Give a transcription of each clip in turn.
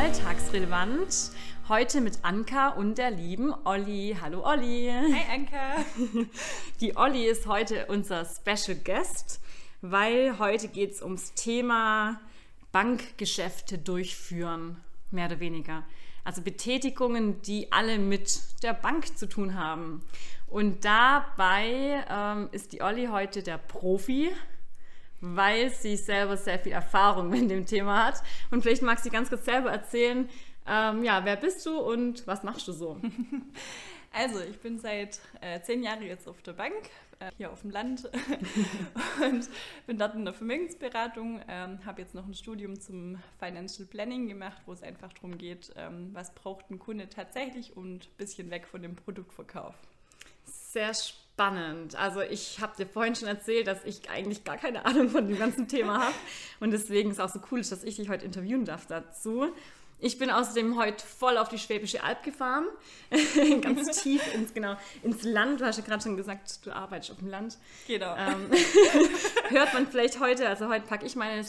Alltagsrelevant. Heute mit Anka und der lieben Olli. Hallo Olli. Hi Anka. Die Olli ist heute unser Special Guest, weil heute geht es ums Thema Bankgeschäfte durchführen, mehr oder weniger. Also Betätigungen, die alle mit der Bank zu tun haben. Und dabei ähm, ist die Olli heute der Profi weil sie selber sehr viel Erfahrung mit dem Thema hat. Und vielleicht magst du ganz kurz selber erzählen, ähm, ja, wer bist du und was machst du so? Also, ich bin seit äh, zehn Jahren jetzt auf der Bank, äh, hier auf dem Land und bin dort in der Vermögensberatung, ähm, habe jetzt noch ein Studium zum Financial Planning gemacht, wo es einfach darum geht, ähm, was braucht ein Kunde tatsächlich und ein bisschen weg von dem Produktverkauf. Sehr spannend. Also ich habe dir vorhin schon erzählt, dass ich eigentlich gar keine Ahnung von dem ganzen Thema habe und deswegen ist es auch so cool, dass ich dich heute interviewen darf dazu. Ich bin außerdem heute voll auf die Schwäbische Alb gefahren, ganz tief ins, genau, ins Land. Du hast ja gerade schon gesagt, du arbeitest auf dem Land. Genau. Ähm, hört man vielleicht heute, also heute packe ich meine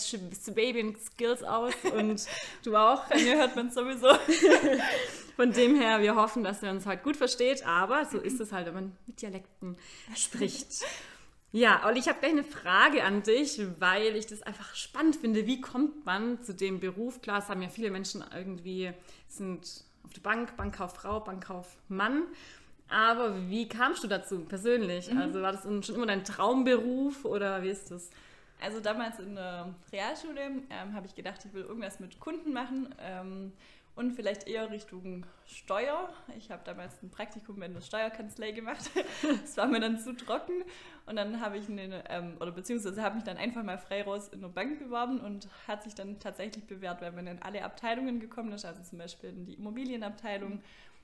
Baby Skills aus und du auch. Bei mir hört man sowieso. Von dem her, wir hoffen, dass ihr uns heute gut versteht, aber so ist es halt, wenn man mit Dialekten spricht. Ja, Olli, ich habe gleich eine Frage an dich, weil ich das einfach spannend finde. Wie kommt man zu dem Beruf? Klar, es haben ja viele Menschen irgendwie, sind auf der Bank, Bankkauffrau, Bankkaufmann. Aber wie kamst du dazu persönlich? Mhm. Also war das schon immer dein Traumberuf oder wie ist das? Also damals in der Realschule ähm, habe ich gedacht, ich will irgendwas mit Kunden machen. Ähm, und vielleicht eher Richtung Steuer. Ich habe damals ein Praktikum in der Steuerkanzlei gemacht. Das war mir dann zu trocken und dann habe ich eine, ähm, oder beziehungsweise habe mich dann einfach mal frei raus in der Bank beworben und hat sich dann tatsächlich bewährt, weil man in alle Abteilungen gekommen ist, also zum Beispiel in die Immobilienabteilung,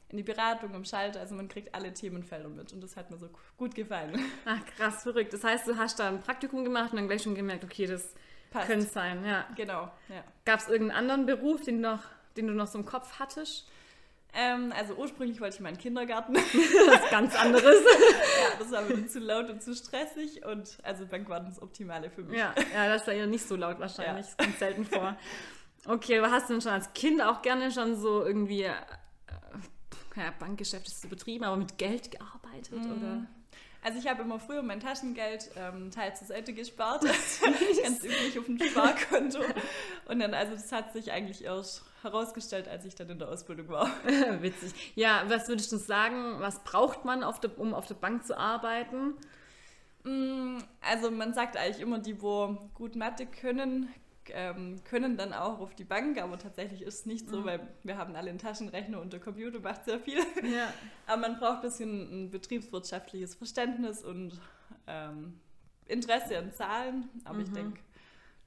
in die Beratung, im Schalter, also man kriegt alle Themenfelder mit und das hat mir so gut gefallen. Ach krass, verrückt. Das heißt, du hast da ein Praktikum gemacht und dann gleich schon gemerkt, okay, das könnte sein, ja. Genau, ja. Gab es irgendeinen anderen Beruf, den du noch den du noch so im Kopf hattest? Ähm, also ursprünglich wollte ich mal in den Kindergarten. das ist ganz anderes. ja, das war mir zu laut und zu stressig und also Bank war das Optimale für mich. Ja, ja das war ja nicht so laut wahrscheinlich. Ja. Das kommt selten vor. Okay, aber hast du denn schon als Kind auch gerne schon so irgendwie äh, ja, Bankgeschäfte zu betrieben, aber mit Geld gearbeitet mm. oder? Also ich habe immer früher mein Taschengeld ähm, teils zur Seite gespart, ganz üblich auf dem Sparkonto. Und dann, also das hat sich eigentlich erst herausgestellt, als ich dann in der Ausbildung war. Witzig. Ja, was würdest du sagen, was braucht man, auf der, um auf der Bank zu arbeiten? Mm, also man sagt eigentlich immer, die, wo gut Mathe können, ähm, können dann auch auf die Bank, aber tatsächlich ist es nicht so, mhm. weil wir haben alle einen Taschenrechner und der Computer macht sehr viel. Ja. aber man braucht ein bisschen ein betriebswirtschaftliches Verständnis und ähm, Interesse an Zahlen, aber mhm. ich denke,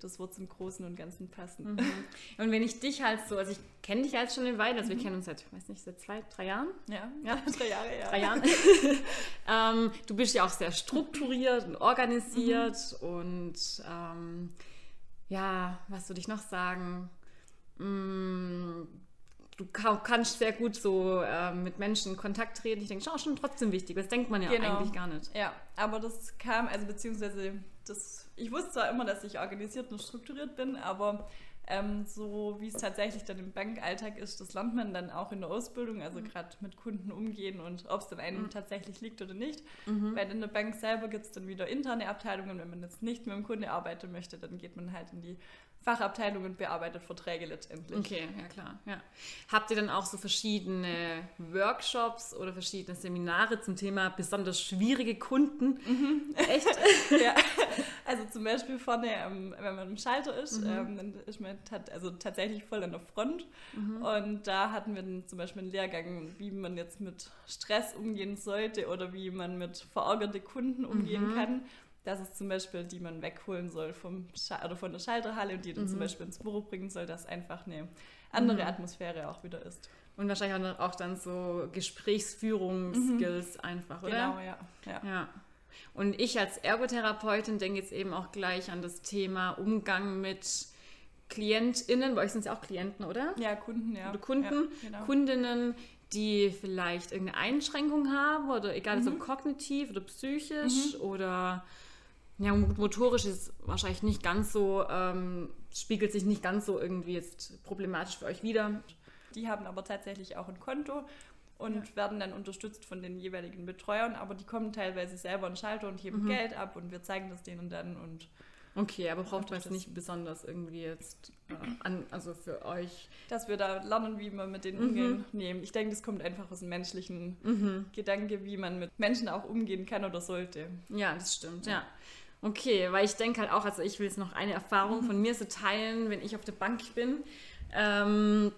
das wird zum Großen und Ganzen passen. Mhm. Und wenn ich dich halt so, also ich kenne dich jetzt schon eine Weile, also wir mhm. kennen uns seit, weiß nicht, seit zwei, drei Jahren? Ja, ja. drei Jahre, ja. Drei Jahren. ähm, du bist ja auch sehr strukturiert und organisiert mhm. und ähm, ja, was würde ich noch sagen? Mm, du kannst sehr gut so äh, mit Menschen in Kontakt treten. Ich denke, das ist auch schon trotzdem wichtig. Das denkt man ja genau. eigentlich gar nicht. Ja, aber das kam, also beziehungsweise das, ich wusste zwar immer, dass ich organisiert und strukturiert bin, aber ähm, so wie es tatsächlich dann im Bankalltag ist, das lernt man dann auch in der Ausbildung, also mhm. gerade mit Kunden umgehen und ob es dann einem mhm. tatsächlich liegt oder nicht. Mhm. Weil in der Bank selber gibt es dann wieder interne Abteilungen. Wenn man jetzt nicht mit dem Kunde arbeiten möchte, dann geht man halt in die Fachabteilung und bearbeitet Verträge letztendlich. Okay, ja klar. Ja. Habt ihr dann auch so verschiedene Workshops oder verschiedene Seminare zum Thema besonders schwierige Kunden? Mhm. Echt? ja. Also zum Beispiel vorne, ähm, wenn man im Schalter ist, mhm. ähm, dann ist man also tatsächlich voll an der Front. Mhm. Und da hatten wir dann zum Beispiel einen Lehrgang, wie man jetzt mit Stress umgehen sollte oder wie man mit verärgerte Kunden umgehen mhm. kann dass es zum Beispiel, die man wegholen soll vom oder von der Schalterhalle und die dann mhm. zum Beispiel ins Büro bringen soll, dass einfach eine andere mhm. Atmosphäre auch wieder ist. Und wahrscheinlich auch dann so Gesprächsführungsskills mhm. einfach, oder? Genau, ja. ja. ja. Und ich als Ergotherapeutin denke jetzt eben auch gleich an das Thema Umgang mit KlientInnen, bei euch sind es ja auch Klienten, oder? Ja, Kunden, ja. Oder Kunden, ja, genau. Kundinnen, die vielleicht irgendeine Einschränkung haben oder egal, mhm. ob kognitiv oder psychisch mhm. oder Ja, motorisch ist wahrscheinlich nicht ganz so, ähm, spiegelt sich nicht ganz so irgendwie jetzt problematisch für euch wieder. Die haben aber tatsächlich auch ein Konto und ja. werden dann unterstützt von den jeweiligen Betreuern, aber die kommen teilweise selber in den Schalter und heben mhm. Geld ab und wir zeigen das denen dann und Okay, aber braucht man es nicht besonders irgendwie jetzt äh, an, also für euch? Dass wir da lernen, wie man mit denen mhm. umgehen nehmen. Ich denke, das kommt einfach aus dem menschlichen mhm. Gedanke, wie man mit Menschen auch umgehen kann oder sollte. Ja, das stimmt, ja. Okay, weil ich denke halt auch, also ich will jetzt noch eine Erfahrung mhm. von mir so teilen, wenn ich auf der Bank bin. Ähm,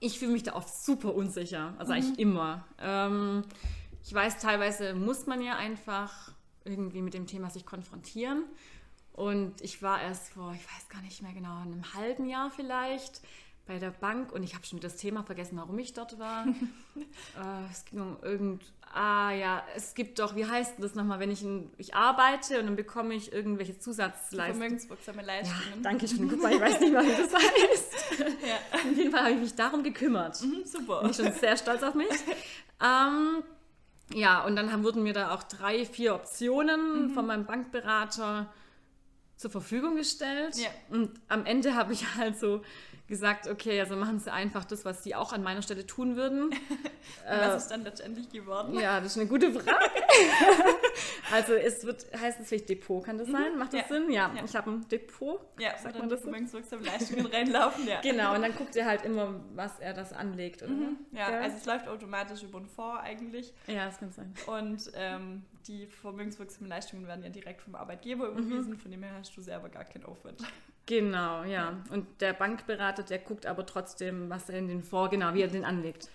ich fühle mich da oft super unsicher, also mhm. eigentlich immer. Ähm, ich weiß, teilweise muss man ja einfach irgendwie mit dem Thema sich konfrontieren. Und ich war erst vor, ich weiß gar nicht mehr genau, einem halben Jahr vielleicht bei der Bank und ich habe schon das Thema vergessen, warum ich dort war. äh, es ging um irgend, ah ja, es gibt doch, wie heißt das nochmal, wenn ich, in, ich arbeite und dann bekomme ich irgendwelche Zusatzleistungen. Vermögenswirksame Leistungen. Ja, danke schön, guck mal, ich weiß nicht mal, wie das heißt. ja. Auf jeden Fall habe ich mich darum gekümmert. Mhm, super. Bin ich schon sehr stolz auf mich. ähm, ja, und dann haben, wurden mir da auch drei, vier Optionen mhm. von meinem Bankberater zur Verfügung gestellt. Ja. Und am Ende habe ich halt so gesagt, okay, also machen Sie einfach das, was Sie auch an meiner Stelle tun würden. was äh, ist dann letztendlich geworden? Ja, das ist eine gute Frage. also es wird, heißt es vielleicht Depot, kann das sein? Macht das ja. Sinn? Ja, ja. ich habe ein Depot. Ja, sagt man das vermögenswirksame Leistungen reinlaufen, ja. Genau, und dann guckt er halt immer, was er das anlegt, oder? Mhm. Ja, ja, also es läuft automatisch über einen Fonds eigentlich. Ja, das kann sein. Und ähm, die vermögenswirksamen Leistungen werden ja direkt vom Arbeitgeber mhm. überwiesen, mhm. von dem her hast du selber gar keinen Aufwand. Genau, ja. Und der Bankberater, der guckt aber trotzdem, was er in den Fonds, genau, wie er den anlegt.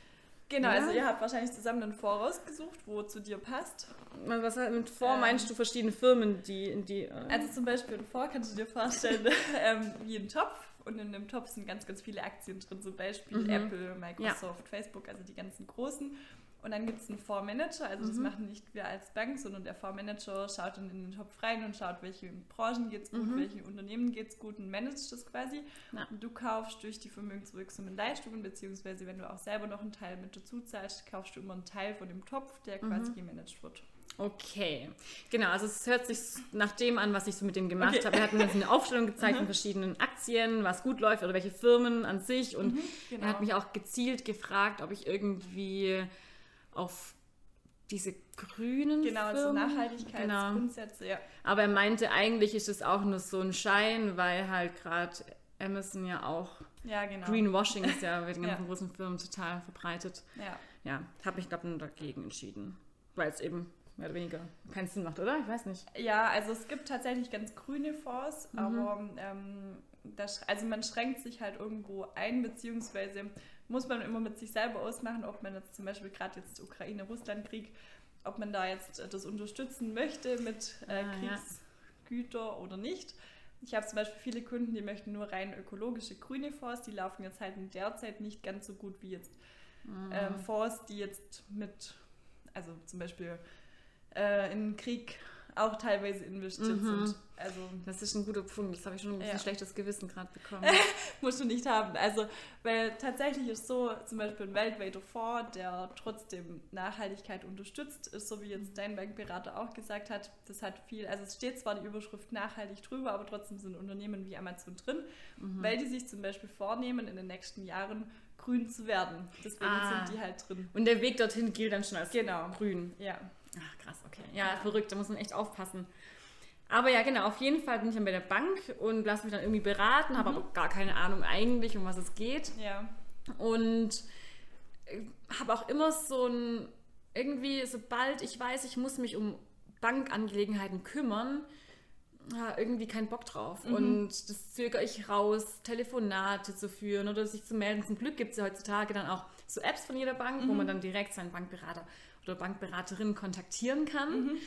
Genau, ja? also ihr habt wahrscheinlich zusammen einen Fonds rausgesucht, wo zu dir passt. Was mit Fonds ähm, meinst du verschiedene Firmen, die in die. Äh also zum Beispiel ein Fonds kannst du dir vorstellen ähm, wie ein Topf. Und in dem Topf sind ganz, ganz viele Aktien drin, zum Beispiel mhm. Apple, Microsoft, ja. Facebook, also die ganzen großen. Und dann gibt es einen Fondsmanager, also das mhm. machen nicht wir als Bank, sondern der Fondsmanager schaut dann in den Topf rein und schaut, welche Branchen geht es gut, mhm. welche Unternehmen geht es gut und managt das quasi. Ja. Und du kaufst durch die vermögenswirksamen Leistungen, beziehungsweise wenn du auch selber noch einen Teil mit dazu zahlst, kaufst du immer einen Teil von dem Topf, der quasi mhm. gemanagt wird. Okay, genau. Also es hört sich nach dem an, was ich so mit dem gemacht okay. habe. Er hat mir eine Aufstellung gezeigt von mhm. verschiedenen Aktien, was gut läuft oder welche Firmen an sich. Und mhm, genau. er hat mich auch gezielt gefragt, ob ich irgendwie auf diese grünen Genau, also Firmen. so Nachhaltigkeitsgrundsätze, genau. ja. Aber er meinte, eigentlich ist es auch nur so ein Schein, weil halt gerade Amazon ja auch ja, genau. Greenwashing ist ja bei den ganzen ja. großen Firmen total verbreitet. Ja. Ja, habe ich glaube dagegen entschieden, weil es eben mehr oder weniger keinen Sinn macht, oder? Ich weiß nicht. Ja, also es gibt tatsächlich ganz grüne Fonds, mhm. aber ähm, das, also man schränkt sich halt irgendwo ein, beziehungsweise muss man immer mit sich selber ausmachen, ob man jetzt zum Beispiel gerade jetzt Ukraine-Russland-Krieg, ob man da jetzt das unterstützen möchte mit äh, ah, Kriegsgüter ja. oder nicht. Ich habe zum Beispiel viele Kunden, die möchten nur rein ökologische grüne Fonds, die laufen jetzt halt in der Zeit nicht ganz so gut wie jetzt mhm. ähm, Fonds, die jetzt mit, also zum Beispiel äh, in Krieg auch teilweise investiert mhm. sind. Also, das ist ein guter Punkt. Das habe ich schon ein bisschen ja. schlechtes Gewissen gerade bekommen. Musst du nicht haben. Also, weil tatsächlich ist so, zum Beispiel ein weltweiter Fonds, der trotzdem Nachhaltigkeit unterstützt, ist so wie jetzt dein Bankberater auch gesagt hat, das hat viel, also es steht zwar die Überschrift nachhaltig drüber, aber trotzdem sind Unternehmen wie Amazon drin, mhm. weil die sich zum Beispiel vornehmen, in den nächsten Jahren grün zu werden. Deswegen ah. sind die halt drin. Und der Weg dorthin gilt dann schon als genau. grün. Ja. Ach, krass, okay. Ja, verrückt, da muss man echt aufpassen. Aber ja, genau, auf jeden Fall bin ich dann bei der Bank und lasse mich dann irgendwie beraten, mhm. habe aber gar keine Ahnung eigentlich, um was es geht. Ja. Und äh, habe auch immer so ein, irgendwie, sobald ich weiß, ich muss mich um Bankangelegenheiten kümmern, irgendwie keinen Bock drauf. Mhm. Und das zögere ich raus, Telefonate zu führen oder sich zu melden. Zum Glück gibt es ja heutzutage dann auch so Apps von jeder Bank, mhm. wo man dann direkt seinen Bankberater oder Bankberaterin kontaktieren kann. Mhm.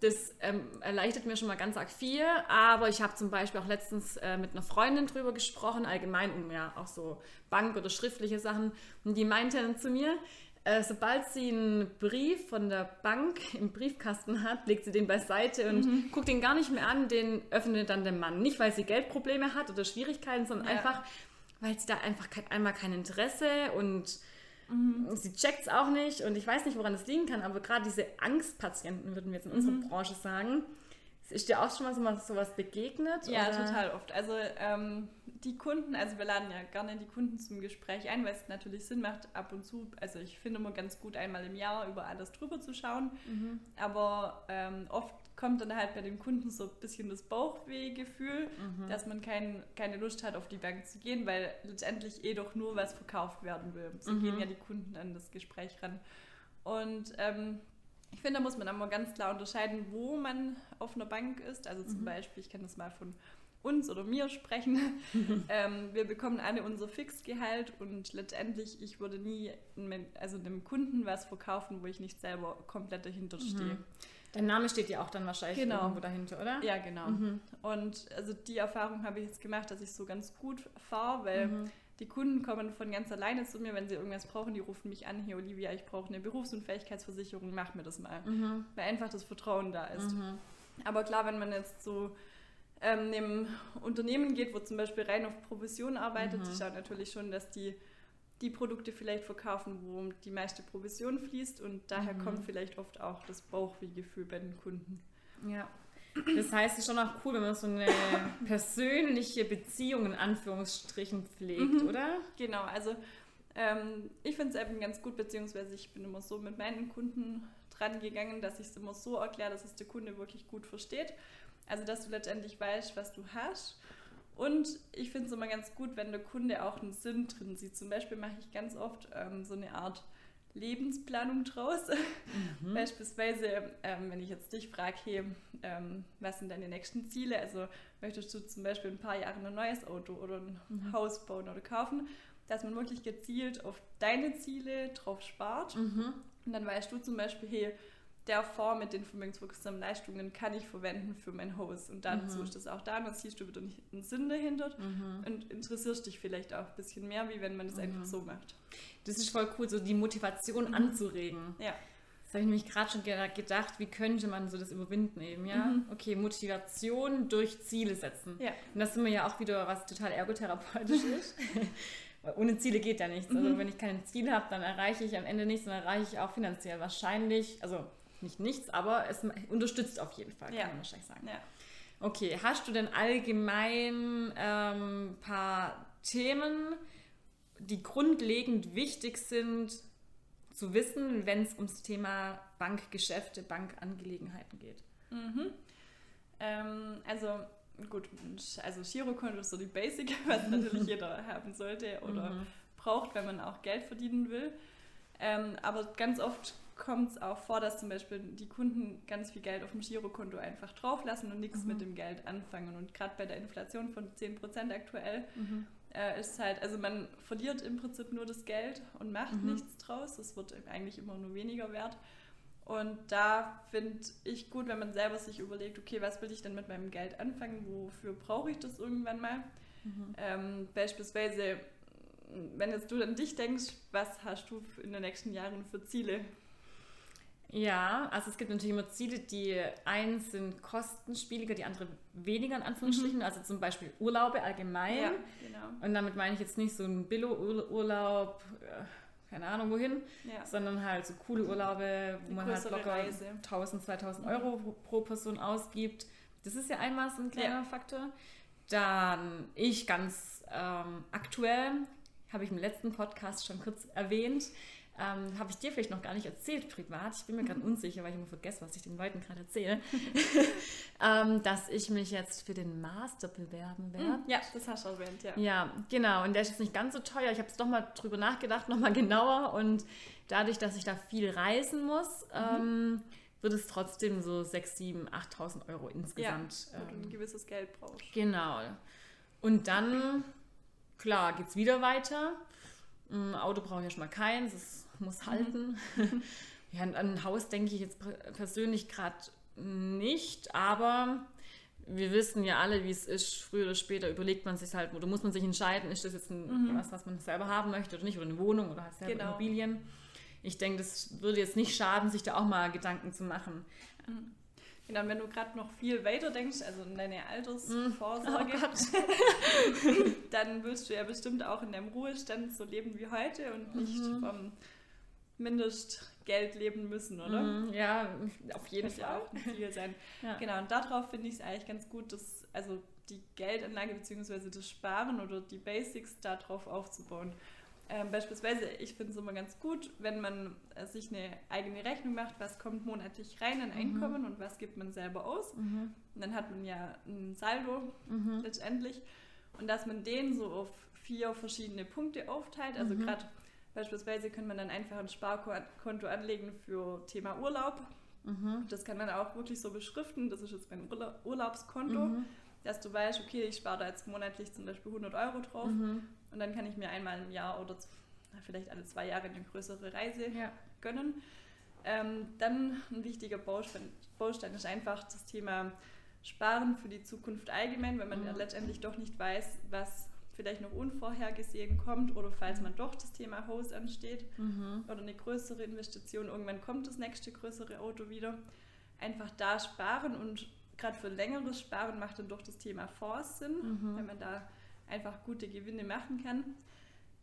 Das ähm, erleichtert mir schon mal ganz arg viel, aber ich habe zum Beispiel auch letztens äh, mit einer Freundin drüber gesprochen, allgemein um ja auch so Bank- oder schriftliche Sachen. Und die meinte dann zu mir, äh, sobald sie einen Brief von der Bank im Briefkasten hat, legt sie den beiseite und mhm. guckt ihn gar nicht mehr an, den öffnet dann der Mann. Nicht, weil sie Geldprobleme hat oder Schwierigkeiten, sondern ja. einfach, weil sie da einfach kein, einmal kein Interesse und Mhm. Sie checkt es auch nicht und ich weiß nicht, woran das liegen kann, aber gerade diese Angstpatienten, würden wir jetzt in unserer mhm. Branche sagen, Ist dir auch schon mal so was, sowas begegnet? Ja, oder? total oft. Also ähm, die Kunden, also wir laden ja gerne die Kunden zum Gespräch ein, weil es natürlich Sinn macht, ab und zu, also ich finde immer ganz gut, einmal im Jahr über alles drüber zu schauen. Mhm. Aber ähm, oft kommt dann halt bei den Kunden so ein bisschen das Bauchwehgefühl, mhm. dass man kein, keine Lust hat, auf die Bank zu gehen, weil letztendlich eh doch nur was verkauft werden will. So mhm. gehen ja die Kunden an das Gespräch ran. Und ähm, ich finde, da muss man aber ganz klar unterscheiden, wo man auf einer Bank ist. Also zum mhm. Beispiel, ich kann das mal von uns oder mir sprechen. ähm, wir bekommen alle unser Fixgehalt und letztendlich, ich würde nie also einem Kunden was verkaufen, wo ich nicht selber komplett dahinter mhm. Dein Name steht ja auch dann wahrscheinlich genau. irgendwo dahinter, oder? Ja, genau. Mhm. Und also die Erfahrung habe ich jetzt gemacht, dass ich so ganz gut fahre, weil mhm. Die Kunden kommen von ganz alleine zu mir, wenn sie irgendwas brauchen. Die rufen mich an, hier Olivia, ich brauche eine Berufsunfähigkeitsversicherung, mach mir das mal. Mhm. Weil einfach das Vertrauen da ist. Mhm. Aber klar, wenn man jetzt so ähm, einem Unternehmen geht, wo zum Beispiel rein auf Provision arbeitet, mhm. schaut natürlich schon, dass die die Produkte vielleicht verkaufen, wo die meiste Provision fließt und daher mhm. kommt vielleicht oft auch das Bauchwehgefühl bei den Kunden. Ja, das heißt, es ist schon auch cool, wenn man so eine persönliche Beziehung in Anführungsstrichen pflegt, mhm. oder? Genau, also ähm, ich finde es eben ganz gut, beziehungsweise ich bin immer so mit meinen Kunden dran gegangen, dass ich es immer so erkläre, dass es der Kunde wirklich gut versteht. Also, dass du letztendlich weißt, was du hast. Und ich finde es immer ganz gut, wenn der Kunde auch einen Sinn drin sieht. Zum Beispiel mache ich ganz oft ähm, so eine Art Lebensplanung draus. Mhm. Beispielsweise, ähm, wenn ich jetzt dich frage, hey, ähm, was sind deine nächsten Ziele? Also möchtest du zum Beispiel in ein paar Jahren ein neues Auto oder ein mhm. Haus bauen oder kaufen? Dass man wirklich gezielt auf deine Ziele drauf spart. Mhm. Und dann weißt du zum Beispiel, hey, der Fonds mit den vermögenswirksamen Leistungen kann ich verwenden für mein Haus. Und dazu mhm. ist das auch da, dann siehst du wieder einen Sinn dahinter mhm. und interessierst dich vielleicht auch ein bisschen mehr, wie wenn man das mhm. einfach so macht. Das ist voll cool, so die Motivation mhm. anzuregen. Ja. Das habe ich nämlich gerade schon gedacht, wie könnte man so das überwinden eben, ja? Mhm. Okay, Motivation durch Ziele setzen. Ja. Und das ist immer ja auch wieder was total ergotherapeutisch ist. Ohne Ziele geht ja nichts. Also mhm. wenn ich keine Ziele habe, dann erreiche ich am Ende nichts und erreiche ich auch finanziell wahrscheinlich, also nicht nichts, aber es unterstützt auf jeden Fall, kann ja. man wahrscheinlich sagen. Ja. Okay, hast du denn allgemein ein ähm, paar Themen, die grundlegend wichtig sind zu wissen, wenn es ums Thema Bankgeschäfte, Bankangelegenheiten geht? Mhm. Ähm, also gut, also Girokonto ist so die Basic, was natürlich jeder haben sollte oder mhm. braucht, wenn man auch Geld verdienen will. Ähm, aber ganz oft kommt es auch vor, dass zum Beispiel die Kunden ganz viel Geld auf dem Girokonto einfach drauflassen und nichts mhm. mit dem Geld anfangen. Und gerade bei der Inflation von 10% aktuell mhm. äh, ist halt, also man verliert im Prinzip nur das Geld und macht mhm. nichts draus. Es wird eigentlich immer nur weniger wert. Und da finde ich gut, wenn man selber sich überlegt, okay, was will ich denn mit meinem Geld anfangen? Wofür brauche ich das irgendwann mal? Mhm. Ähm, beispielsweise wenn jetzt du an dich denkst, was hast du in den nächsten Jahren für Ziele? Ja, also es gibt natürlich immer Ziele, die eins sind kostenspieliger, die andere weniger in Anführungsstrichen. Mhm. Also zum Beispiel Urlaube allgemein. Ja, genau. Und damit meine ich jetzt nicht so ein Billo-Urlaub, äh, keine Ahnung wohin, ja. sondern halt so coole Urlaube, wo man halt locker Reise. 1000, 2000 Euro mhm. pro Person ausgibt. Das ist ja einmal so ein kleiner ja. Faktor. Dann ich ganz ähm, aktuell, habe ich im letzten Podcast schon kurz erwähnt, ähm, Habe ich dir vielleicht noch gar nicht erzählt privat. Ich bin mir gerade unsicher, weil ich immer vergesse, was ich den Leuten gerade erzähle. ähm, dass ich mich jetzt für den Master bewerben werde. Hm, ja, das hast du erwähnt, ja. Ja, genau. Und der ist jetzt nicht ganz so teuer. Ich habe jetzt doch mal drüber nachgedacht, nochmal genauer. Und dadurch, dass ich da viel reisen muss, mhm. ähm, wird es trotzdem so 6, 7, 8.000 Euro insgesamt. Ja, und ein ähm, gewisses Geld brauchst. Genau. Und dann, klar, geht es wieder weiter. Ein Auto brauche ich ja schon mal keins. Das muss mhm. halten. Mhm. ja, an ein Haus denke ich jetzt persönlich gerade nicht, aber wir wissen ja alle, wie es ist. Früher oder später überlegt man sich halt, oder muss man sich entscheiden, ist das jetzt ein, mhm. was, was man selber haben möchte oder nicht, oder eine Wohnung oder halt selber genau. Immobilien. Ich denke, das würde jetzt nicht schaden, sich da auch mal Gedanken zu machen. Mhm. Genau, und wenn du gerade noch viel weiter denkst, also in deine Altersvorsorge, oh dann willst du ja bestimmt auch in deinem Ruhestand so leben wie heute und nicht mhm. vom Mindestgeld leben müssen, oder? Mhm, ja, auf jeden Fall. auch ein Ziel sein. Ja. Genau, und darauf finde ich es eigentlich ganz gut, dass also die Geldanlage bzw. das Sparen oder die Basics darauf aufzubauen. Ähm, beispielsweise, ich finde es immer ganz gut, wenn man äh, sich eine eigene Rechnung macht, was kommt monatlich rein an Einkommen und was gibt man selber aus. Mhm. Und dann hat man ja ein Saldo Mhm. letztendlich. Und dass man den so auf vier verschiedene Punkte aufteilt. Also Mhm. gerade beispielsweise kann man dann einfach ein Sparkonto anlegen für Thema Urlaub. Mhm. Das kann man auch wirklich so beschriften. Das ist jetzt mein Urla Urlaubskonto, Mhm. dass du weißt, okay, ich spare da jetzt monatlich zum Beispiel 100 Euro drauf. Mhm. Und dann kann ich mir einmal im Jahr oder vielleicht alle zwei Jahre eine größere Reise Ja. gönnen. Ähm, dann ein wichtiger Baustein, Baustein ist einfach das Thema Sparen für die Zukunft allgemein, wenn man Mhm. ja letztendlich doch nicht weiß, was vielleicht noch unvorhergesehen kommt oder falls man doch das Thema Haus ansteht Mhm. oder eine größere Investition, irgendwann kommt das nächste größere Auto wieder. Einfach da sparen und gerade für längeres Sparen macht dann doch das Thema Fonds Sinn, Mhm. wenn man da einfach gute Gewinne machen kann.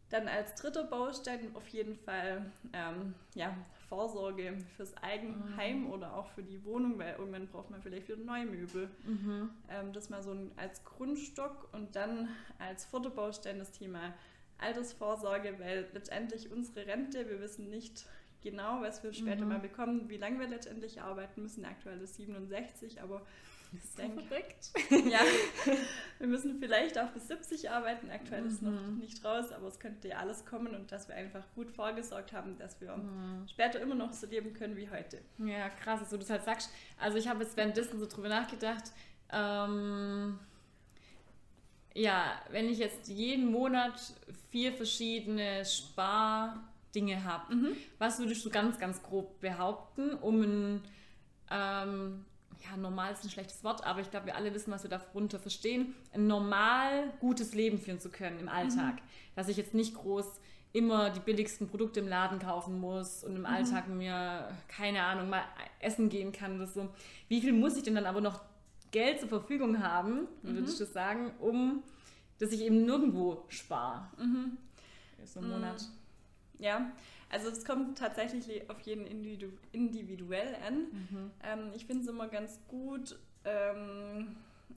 Dann als dritter Baustein auf jeden Fall ähm, ja, Vorsorge fürs Eigenheim oder auch für die Wohnung, weil irgendwann braucht man vielleicht wieder neue Möbel. Mhm. Ähm, das mal so ein, als Grundstock und dann als Baustein das Thema Altersvorsorge, weil letztendlich unsere Rente, wir wissen nicht genau, was wir später Mhm. mal bekommen, wie lange wir letztendlich arbeiten müssen. Aktuell ist 67, aber ich denke, verrückt. ja, wir müssen vielleicht auch bis 70 arbeiten. Aktuell ist noch Mhm. nicht raus, aber es könnte ja alles kommen und dass wir einfach gut vorgesorgt haben, dass wir Mhm. später immer noch so leben können wie heute. Ja, krass, dass du das halt sagst. Also ich habe jetzt währenddessen so drüber nachgedacht. Ähm, ja, wenn ich jetzt jeden Monat vier verschiedene Spardinge habe, Mhm. was würdest du ganz, ganz grob behaupten, um ein, ähm, ja, normal ist ein schlechtes Wort, aber ich glaube, wir alle wissen, was wir darunter verstehen, ein normal gutes Leben führen zu können im Alltag. Dass ich jetzt nicht groß immer die billigsten Produkte im Laden kaufen muss und im Alltag mir, keine Ahnung, mal essen gehen kann oder so. Wie viel muss ich denn dann aber noch Geld zur Verfügung haben, würdest du sagen, um dass ich eben nirgendwo spare? Mhm. So im Monat. Ja, also es kommt tatsächlich auf jeden individu individuell an. Mhm. Ähm, ich finde es immer ganz gut. Ähm,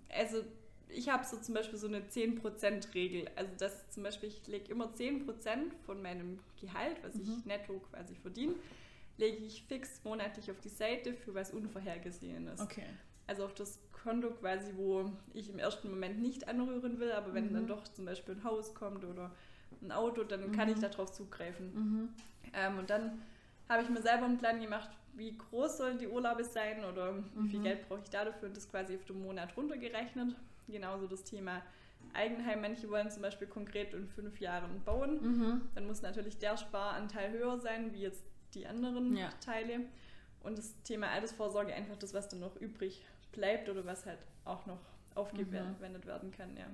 also ich habe so zum Beispiel so eine 10%-Regel. Also das zum Beispiel, ich lege immer 10% von meinem Gehalt, was ich Mhm. netto quasi verdiene, lege ich fix monatlich auf die Seite für was Unvorhergesehenes. Okay. Also auf das Konto quasi, wo ich im ersten Moment nicht anrühren will, aber wenn Mhm. dann doch zum Beispiel ein Haus kommt oder ein Auto, dann kann ich Mhm. darauf zugreifen. Mhm. Ähm, und dann habe ich mir selber einen Plan gemacht, wie groß sollen die Urlaube sein oder wie viel Mhm. Geld brauche ich dafür und das quasi auf den Monat runtergerechnet. Genauso das Thema Eigenheim. Manche wollen zum Beispiel konkret in fünf Jahren bauen. Mhm. Dann muss natürlich der Sparanteil höher sein, wie jetzt die anderen Ja. Teile. Und das Thema Altersvorsorge einfach das, was dann noch übrig bleibt oder was halt auch noch aufgewendet werden kann. Ja.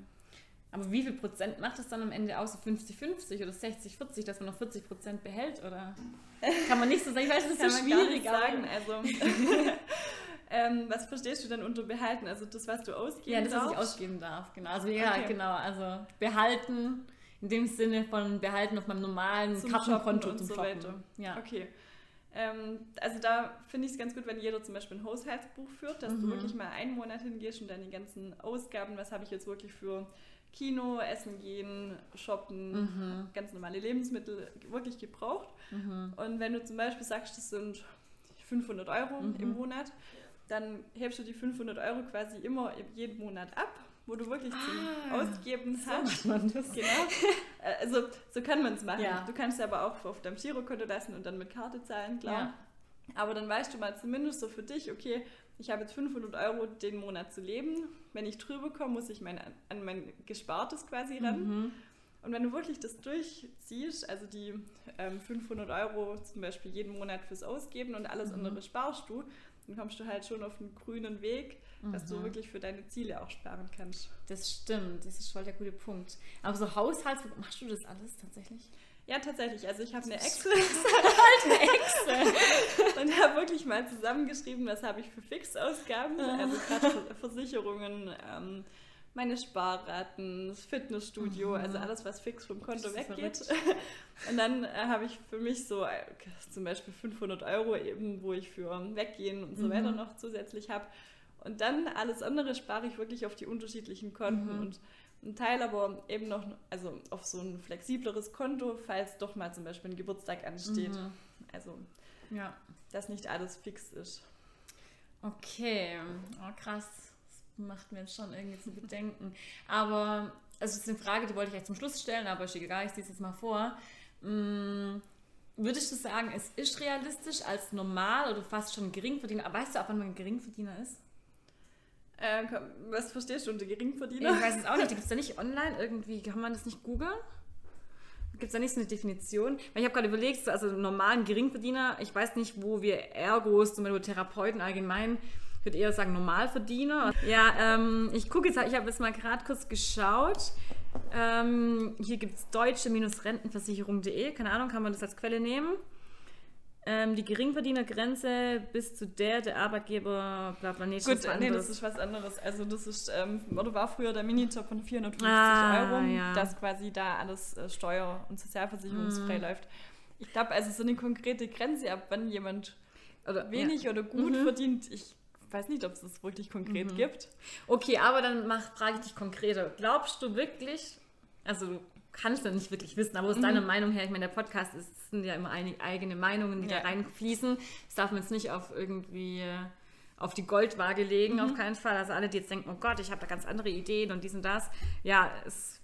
Aber wie viel Prozent macht das dann am Ende aus? So 50-50 oder 60-40, dass man noch 40 Prozent behält? Oder kann man nicht so sagen? Ich weiß, das ist Kann so schwierig. sagen. Also, ähm, was verstehst du denn unter behalten? Also das, was du ausgeben Ja, das, was ich darfst? ausgeben darf, genau. Also ja, Okay. genau. Also behalten in dem Sinne von behalten auf meinem normalen Zum Kartenkonto und zum so Shoppen. weiter. Ja. Okay. Ähm, also da finde ich es ganz gut, wenn jeder zum Beispiel ein Haushaltsbuch führt, dass du Mhm. wirklich mal einen Monat hingehst und dann die ganzen Ausgaben, was habe ich jetzt wirklich für Kino, Essen gehen, Shoppen, Mhm. ganz normale Lebensmittel wirklich gebraucht. Mhm. Und wenn du zum Beispiel sagst, das sind 500 Euro Mhm. im Monat, dann hebst du die 500 Euro quasi immer jeden Monat ab, wo du wirklich zum Ah, Ausgeben So hast. man das. Genau. Äh, Also so kann man es machen. Ja. Du kannst aber auch auf deinem Girokonto lassen und dann mit Karte zahlen, klar. Ja. Aber dann weißt du mal zumindest so für dich, okay, ich habe jetzt 500 Euro den Monat zu leben. Wenn ich drüber komme, muss ich mein, an mein Gespartes quasi ran. Mhm. Und wenn du wirklich das durchziehst, also die ähm, 500 Euro zum Beispiel jeden Monat fürs Ausgeben und alles Mhm. andere sparst du, dann kommst du halt schon auf einen grünen Weg, dass du Mhm. wirklich für deine Ziele auch sparen kannst. Das stimmt, das ist voll der gute Punkt. Aber so Haushalts, machst du das alles tatsächlich? Ja, tatsächlich. Also ich habe eine Excel Alte Echse. und habe wirklich mal zusammengeschrieben, was habe ich für Fixausgaben, Ah. also gerade Versicherungen, ähm, meine Sparraten, das Fitnessstudio, mhm. also alles, was fix vom Konto weggeht. Und dann äh, habe ich für mich so äh, zum Beispiel 500 Euro eben, wo ich für Weggehen und so mhm. weiter noch zusätzlich habe. Und dann alles andere spare ich wirklich auf die unterschiedlichen Konten mhm. und ein Teil aber eben noch, also auf so ein flexibleres Konto, falls doch mal zum Beispiel ein Geburtstag ansteht. Mhm. Also, ja. dass nicht alles fix ist. Okay, oh, krass. Das macht mir jetzt schon irgendwie zu bedenken. Aber, also, das ist eine Frage, die wollte ich eigentlich zum Schluss stellen, aber ist egal, ich ziehe es jetzt mal vor. Hm, würdest du sagen, es ist realistisch als normal oder fast schon Geringverdiener? Weißt du, ab wann man ein Geringverdiener ist? Äh, was verstehst du unter Geringverdiener? Ich weiß es auch nicht. Gibt es da nicht online irgendwie? Kann man das nicht googeln? Gibt es da nicht so eine Definition? Weil ich habe gerade überlegt, also normalen Geringverdiener, ich weiß nicht, wo wir Ergos, zum Beispiel Therapeuten allgemein, ich würde eher sagen Normalverdiener. Ja, ähm, ich gucke jetzt, ich habe jetzt mal gerade kurz geschaut. Ähm, hier gibt es deutsche-rentenversicherung.de, keine Ahnung, kann man das als Quelle nehmen? Ähm, die Geringverdienergrenze bis zu der der Arbeitgeber, bla bla, nee, Gut, nee, das ist was anderes. Also das ist, ähm, oder war früher der Minijob von 450 ah, Euro, ja. dass quasi da alles äh, steuer- und sozialversicherungsfrei mm. läuft. Ich glaube, also so eine konkrete Grenze, ab wann jemand oder, wenig ja. oder gut mhm. verdient, ich weiß nicht, ob es das wirklich konkret mhm. gibt. Okay, aber dann frage ich dich konkreter. Glaubst du wirklich, also kann ich dann nicht wirklich wissen. Aber aus mhm. deiner Meinung her, ich meine, der Podcast ist, sind ja immer eigene Meinungen, die ja. da reinfließen. Das darf man jetzt nicht auf irgendwie äh, auf die Goldwaage legen, mhm. auf keinen Fall. Also alle, die jetzt denken, oh Gott, ich habe da ganz andere Ideen und dies und das. Ja, es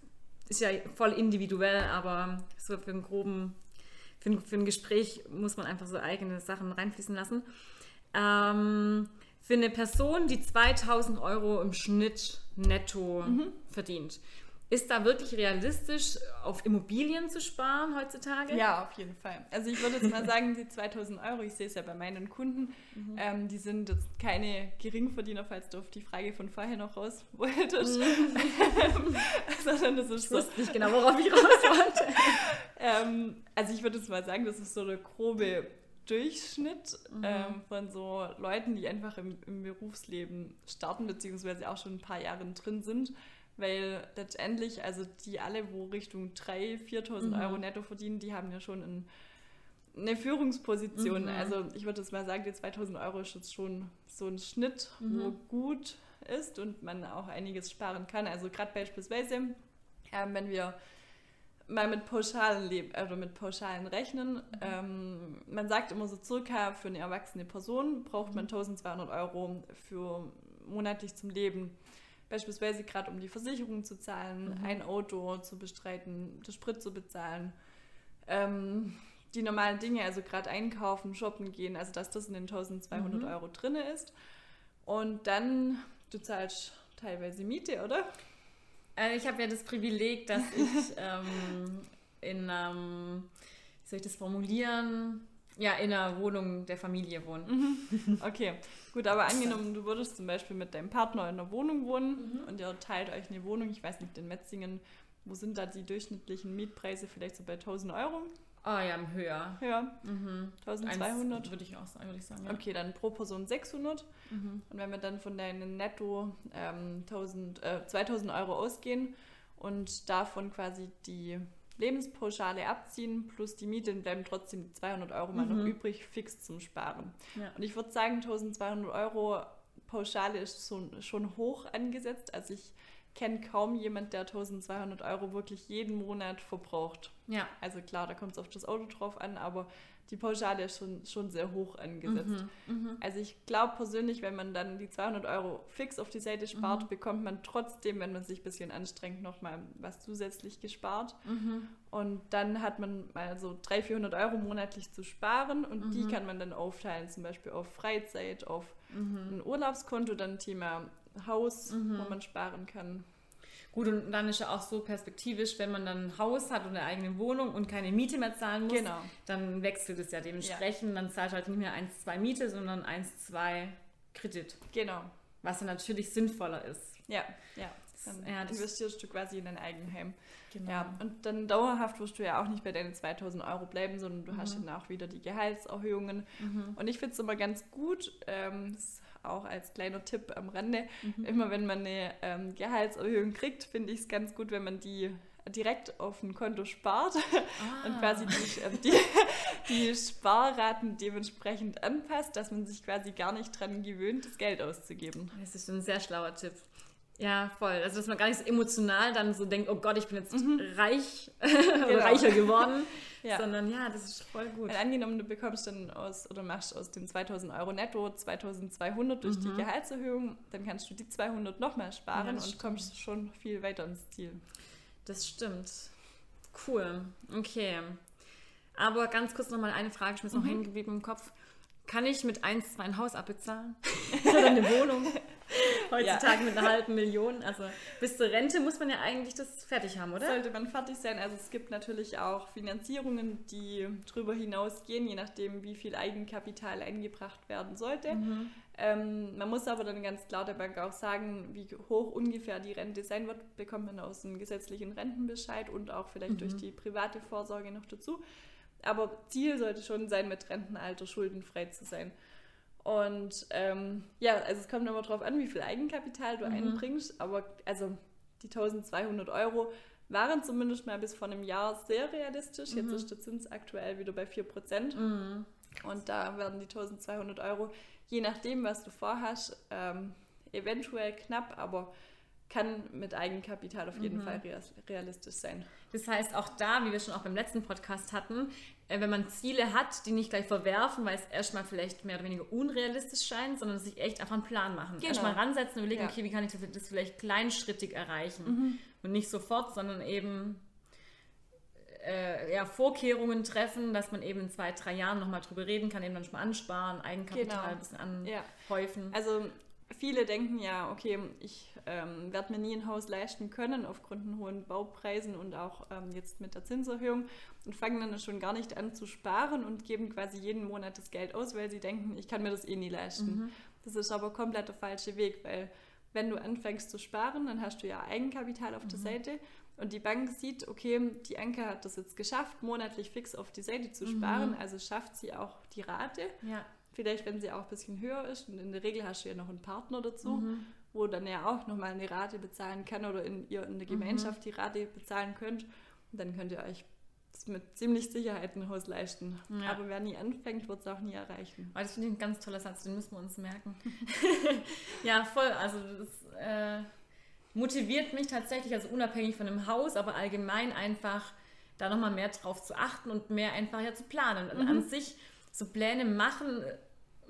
ist ja voll individuell, aber so für einen groben, für ein, für ein Gespräch muss man einfach so eigene Sachen reinfließen lassen. Ähm, für eine Person, die 2000 Euro im Schnitt netto mhm. verdient, ist da wirklich realistisch, auf Immobilien zu sparen heutzutage? Ja, auf jeden Fall. Also ich würde jetzt mal sagen, die 2000 Euro, ich sehe es ja bei meinen Kunden, mhm. ähm, die sind jetzt keine Geringverdiener, falls du auf die Frage von vorher noch raus wolltest. Mhm. Sondern das ist ich wusste so, nicht genau, worauf ich raus wollte. ähm, also ich würde jetzt mal sagen, das ist so der grobe Durchschnitt mhm. ähm, von so Leuten, die einfach im, im Berufsleben starten, beziehungsweise auch schon ein paar Jahre drin sind weil letztendlich, also die alle, wo Richtung 3.000, 4.000 mhm. Euro netto verdienen, die haben ja schon ein, eine Führungsposition. Mhm. Also ich würde jetzt mal sagen, die 2.000 Euro ist jetzt schon so ein Schnitt, mhm. wo gut ist und man auch einiges sparen kann. Also gerade beispielsweise, äh, wenn wir mal mit Pauschalen leben, also mit Pauschalen rechnen. Mhm. Ähm, man sagt immer so circa für eine erwachsene Person braucht man 1200 mhm. Euro für monatlich zum Leben beispielsweise gerade um die Versicherung zu zahlen, mhm. ein Auto zu bestreiten, den Sprit zu bezahlen, ähm, die normalen Dinge, also gerade einkaufen, shoppen gehen, also dass das in den 1200 mhm. Euro drin ist. Und dann, du zahlst teilweise Miete, oder? Äh, ich habe ja das Privileg, dass ich ähm, in, ähm, wie soll ich das formulieren, ja, in einer Wohnung der Familie wohne. Mhm. Okay, gut, aber angenommen, du würdest zum Beispiel mit deinem Partner in einer Wohnung wohnen mhm. und ihr teilt euch eine Wohnung, ich weiß nicht, in Metzingen, wo sind da die durchschnittlichen Mietpreise vielleicht so bei 1000 Euro? Ah oh, ja, höher. Höher. Mhm. 1200? Würde ich auch sagen, würde ich sagen. Ja. Okay, dann pro Person 600. Mhm. Und wenn wir dann von deinem Netto ähm, 1000, äh, 2000 Euro ausgehen und davon quasi die Lebenspauschale abziehen, plus die Miete, bleiben trotzdem 200 Euro mal mhm. noch übrig, fix zum Sparen. Ja. Und ich würde sagen, 1200 Euro Pauschale ist schon, schon hoch angesetzt. Also ich kenne kaum jemand, der 1200 Euro wirklich jeden Monat verbraucht. Ja. Also klar, da kommt es auf das Auto drauf an, aber die Pauschale ist schon, schon sehr hoch angesetzt. Mhm, mhm. also ich glaube persönlich, wenn man dann die 200 Euro fix auf die Seite spart, mhm. bekommt man trotzdem, wenn man sich ein bisschen anstrengt, nochmal was zusätzlich gespart. Mhm. Und dann hat man mal so 300, 400 Euro monatlich zu sparen und die mhm. kann man dann aufteilen, zum Beispiel auf Freizeit, auf mhm. ein Urlaubskonto, dann Thema Haus, wo man sparen kann. Gut, und dann ist ja auch so perspektivisch, wenn man dann ein Haus hat und eine eigene Wohnung und keine Miete mehr zahlen muss, genau. dann wechselt es ja dementsprechend. Ja. Dann zahlt halt nicht mehr 1, 2 Miete, sondern 1, 2 Kredit. Genau. Was dann natürlich sinnvoller ist. Ja, ja. Dann ja, investierst du quasi in dein Eigenheim. Genau. Ja, und dann dauerhaft wirst du ja auch nicht bei deinen 2000 Euro bleiben, sondern du mhm. hast dann auch wieder die Gehaltserhöhungen. Mhm. Und ich finde es immer ganz gut, ähm, auch als kleiner Tipp am Rande, mhm. immer wenn man eine ähm, Gehaltserhöhung kriegt, finde ich es ganz gut, wenn man die direkt auf ein Konto spart ah. und quasi die, äh, die, die, Sparraten dementsprechend anpasst, dass man sich quasi gar nicht dran gewöhnt, das Geld auszugeben. Das ist ein sehr schlauer Tipp. Ja, voll. Also, dass man gar nicht so emotional dann so denkt, oh Gott, ich bin jetzt mhm. reich, genau. reicher geworden, ja. sondern ja, das ist voll gut. Weil angenommen, du bekommst dann aus oder machst aus den 2000 Euro netto 2200 durch mhm. die Gehaltserhöhung, dann kannst du die 200 nochmal sparen ja, und kommst schon viel weiter ins Ziel. Das stimmt. Cool. Okay. Aber ganz kurz nochmal eine Frage, ich bin mhm. noch hängen geblieben im Kopf. Kann ich mit 1, 2 ein Haus abbezahlen? Oder eine Wohnung? Heutzutage ja. mit einer halben Million. Also bis zur Rente muss man ja eigentlich das fertig haben, oder? Sollte man fertig sein. Also es gibt natürlich auch Finanzierungen, die darüber hinausgehen, je nachdem, wie viel Eigenkapital eingebracht werden sollte. Mhm. Ähm, man muss aber dann ganz klar der Bank auch sagen, wie hoch ungefähr die Rente sein wird, bekommt man aus dem gesetzlichen Rentenbescheid und auch vielleicht mhm. durch die private Vorsorge noch dazu. Aber Ziel sollte schon sein, mit Rentenalter schuldenfrei zu sein. Und ähm, ja, also es kommt immer darauf an, wie viel Eigenkapital du mhm. einbringst. Aber also die 1200 Euro waren zumindest mal bis vor einem Jahr sehr realistisch. Mhm. Jetzt ist der Zins aktuell wieder bei 4%. Mhm. Und da werden die 1200 Euro, je nachdem, was du vorhast, ähm, eventuell knapp, aber kann mit Eigenkapital auf jeden mhm. Fall realistisch sein. Das heißt, auch da, wie wir schon auch beim letzten Podcast hatten, äh, wenn man Ziele hat, die nicht gleich verwerfen, weil es erstmal vielleicht mehr oder weniger unrealistisch scheint, sondern sich echt einfach einen Plan machen. Genau. Erstmal ransetzen und überlegen, ja. okay, wie kann ich das vielleicht kleinschrittig erreichen? Mhm. Und nicht sofort, sondern eben äh, ja, Vorkehrungen treffen, dass man eben in zwei, drei Jahren nochmal drüber reden kann, eben dann schon mal ansparen, Eigenkapital genau. ein bisschen anhäufen. Ja. Also viele denken ja, okay, ich ähm, werde mir nie ein Haus leisten können aufgrund von hohen Baupreisen und auch ähm, jetzt mit der Zinserhöhung und fangen dann schon gar nicht an zu sparen und geben quasi jeden Monat das Geld aus, weil sie denken, ich kann mir das eh nie leisten. Mhm. Das ist aber komplett der falsche Weg, weil wenn du anfängst zu sparen, dann hast du ja Eigenkapital auf mhm. der Seite und die Bank sieht, okay, die Anke hat das jetzt geschafft, monatlich fix auf die Seite zu sparen, mhm. also schafft sie auch die Rate. Ja. Vielleicht, wenn sie auch ein bisschen höher ist. Und in der Regel hast du ja noch einen Partner dazu, mhm. wo dann ja auch nochmal eine Rate bezahlen kann oder in, ihr in der mhm. Gemeinschaft die Rate bezahlen könnt. Und dann könnt ihr euch mit ziemlich Sicherheit ein Haus leisten. Ja. Aber wer nie anfängt, wird es auch nie erreichen. das finde ich ein ganz toller Satz, den müssen wir uns merken. ja, voll. Also das äh, motiviert mich tatsächlich, also unabhängig von dem Haus, aber allgemein einfach da nochmal mehr drauf zu achten und mehr einfach ja zu planen. Mhm. An sich so Pläne machen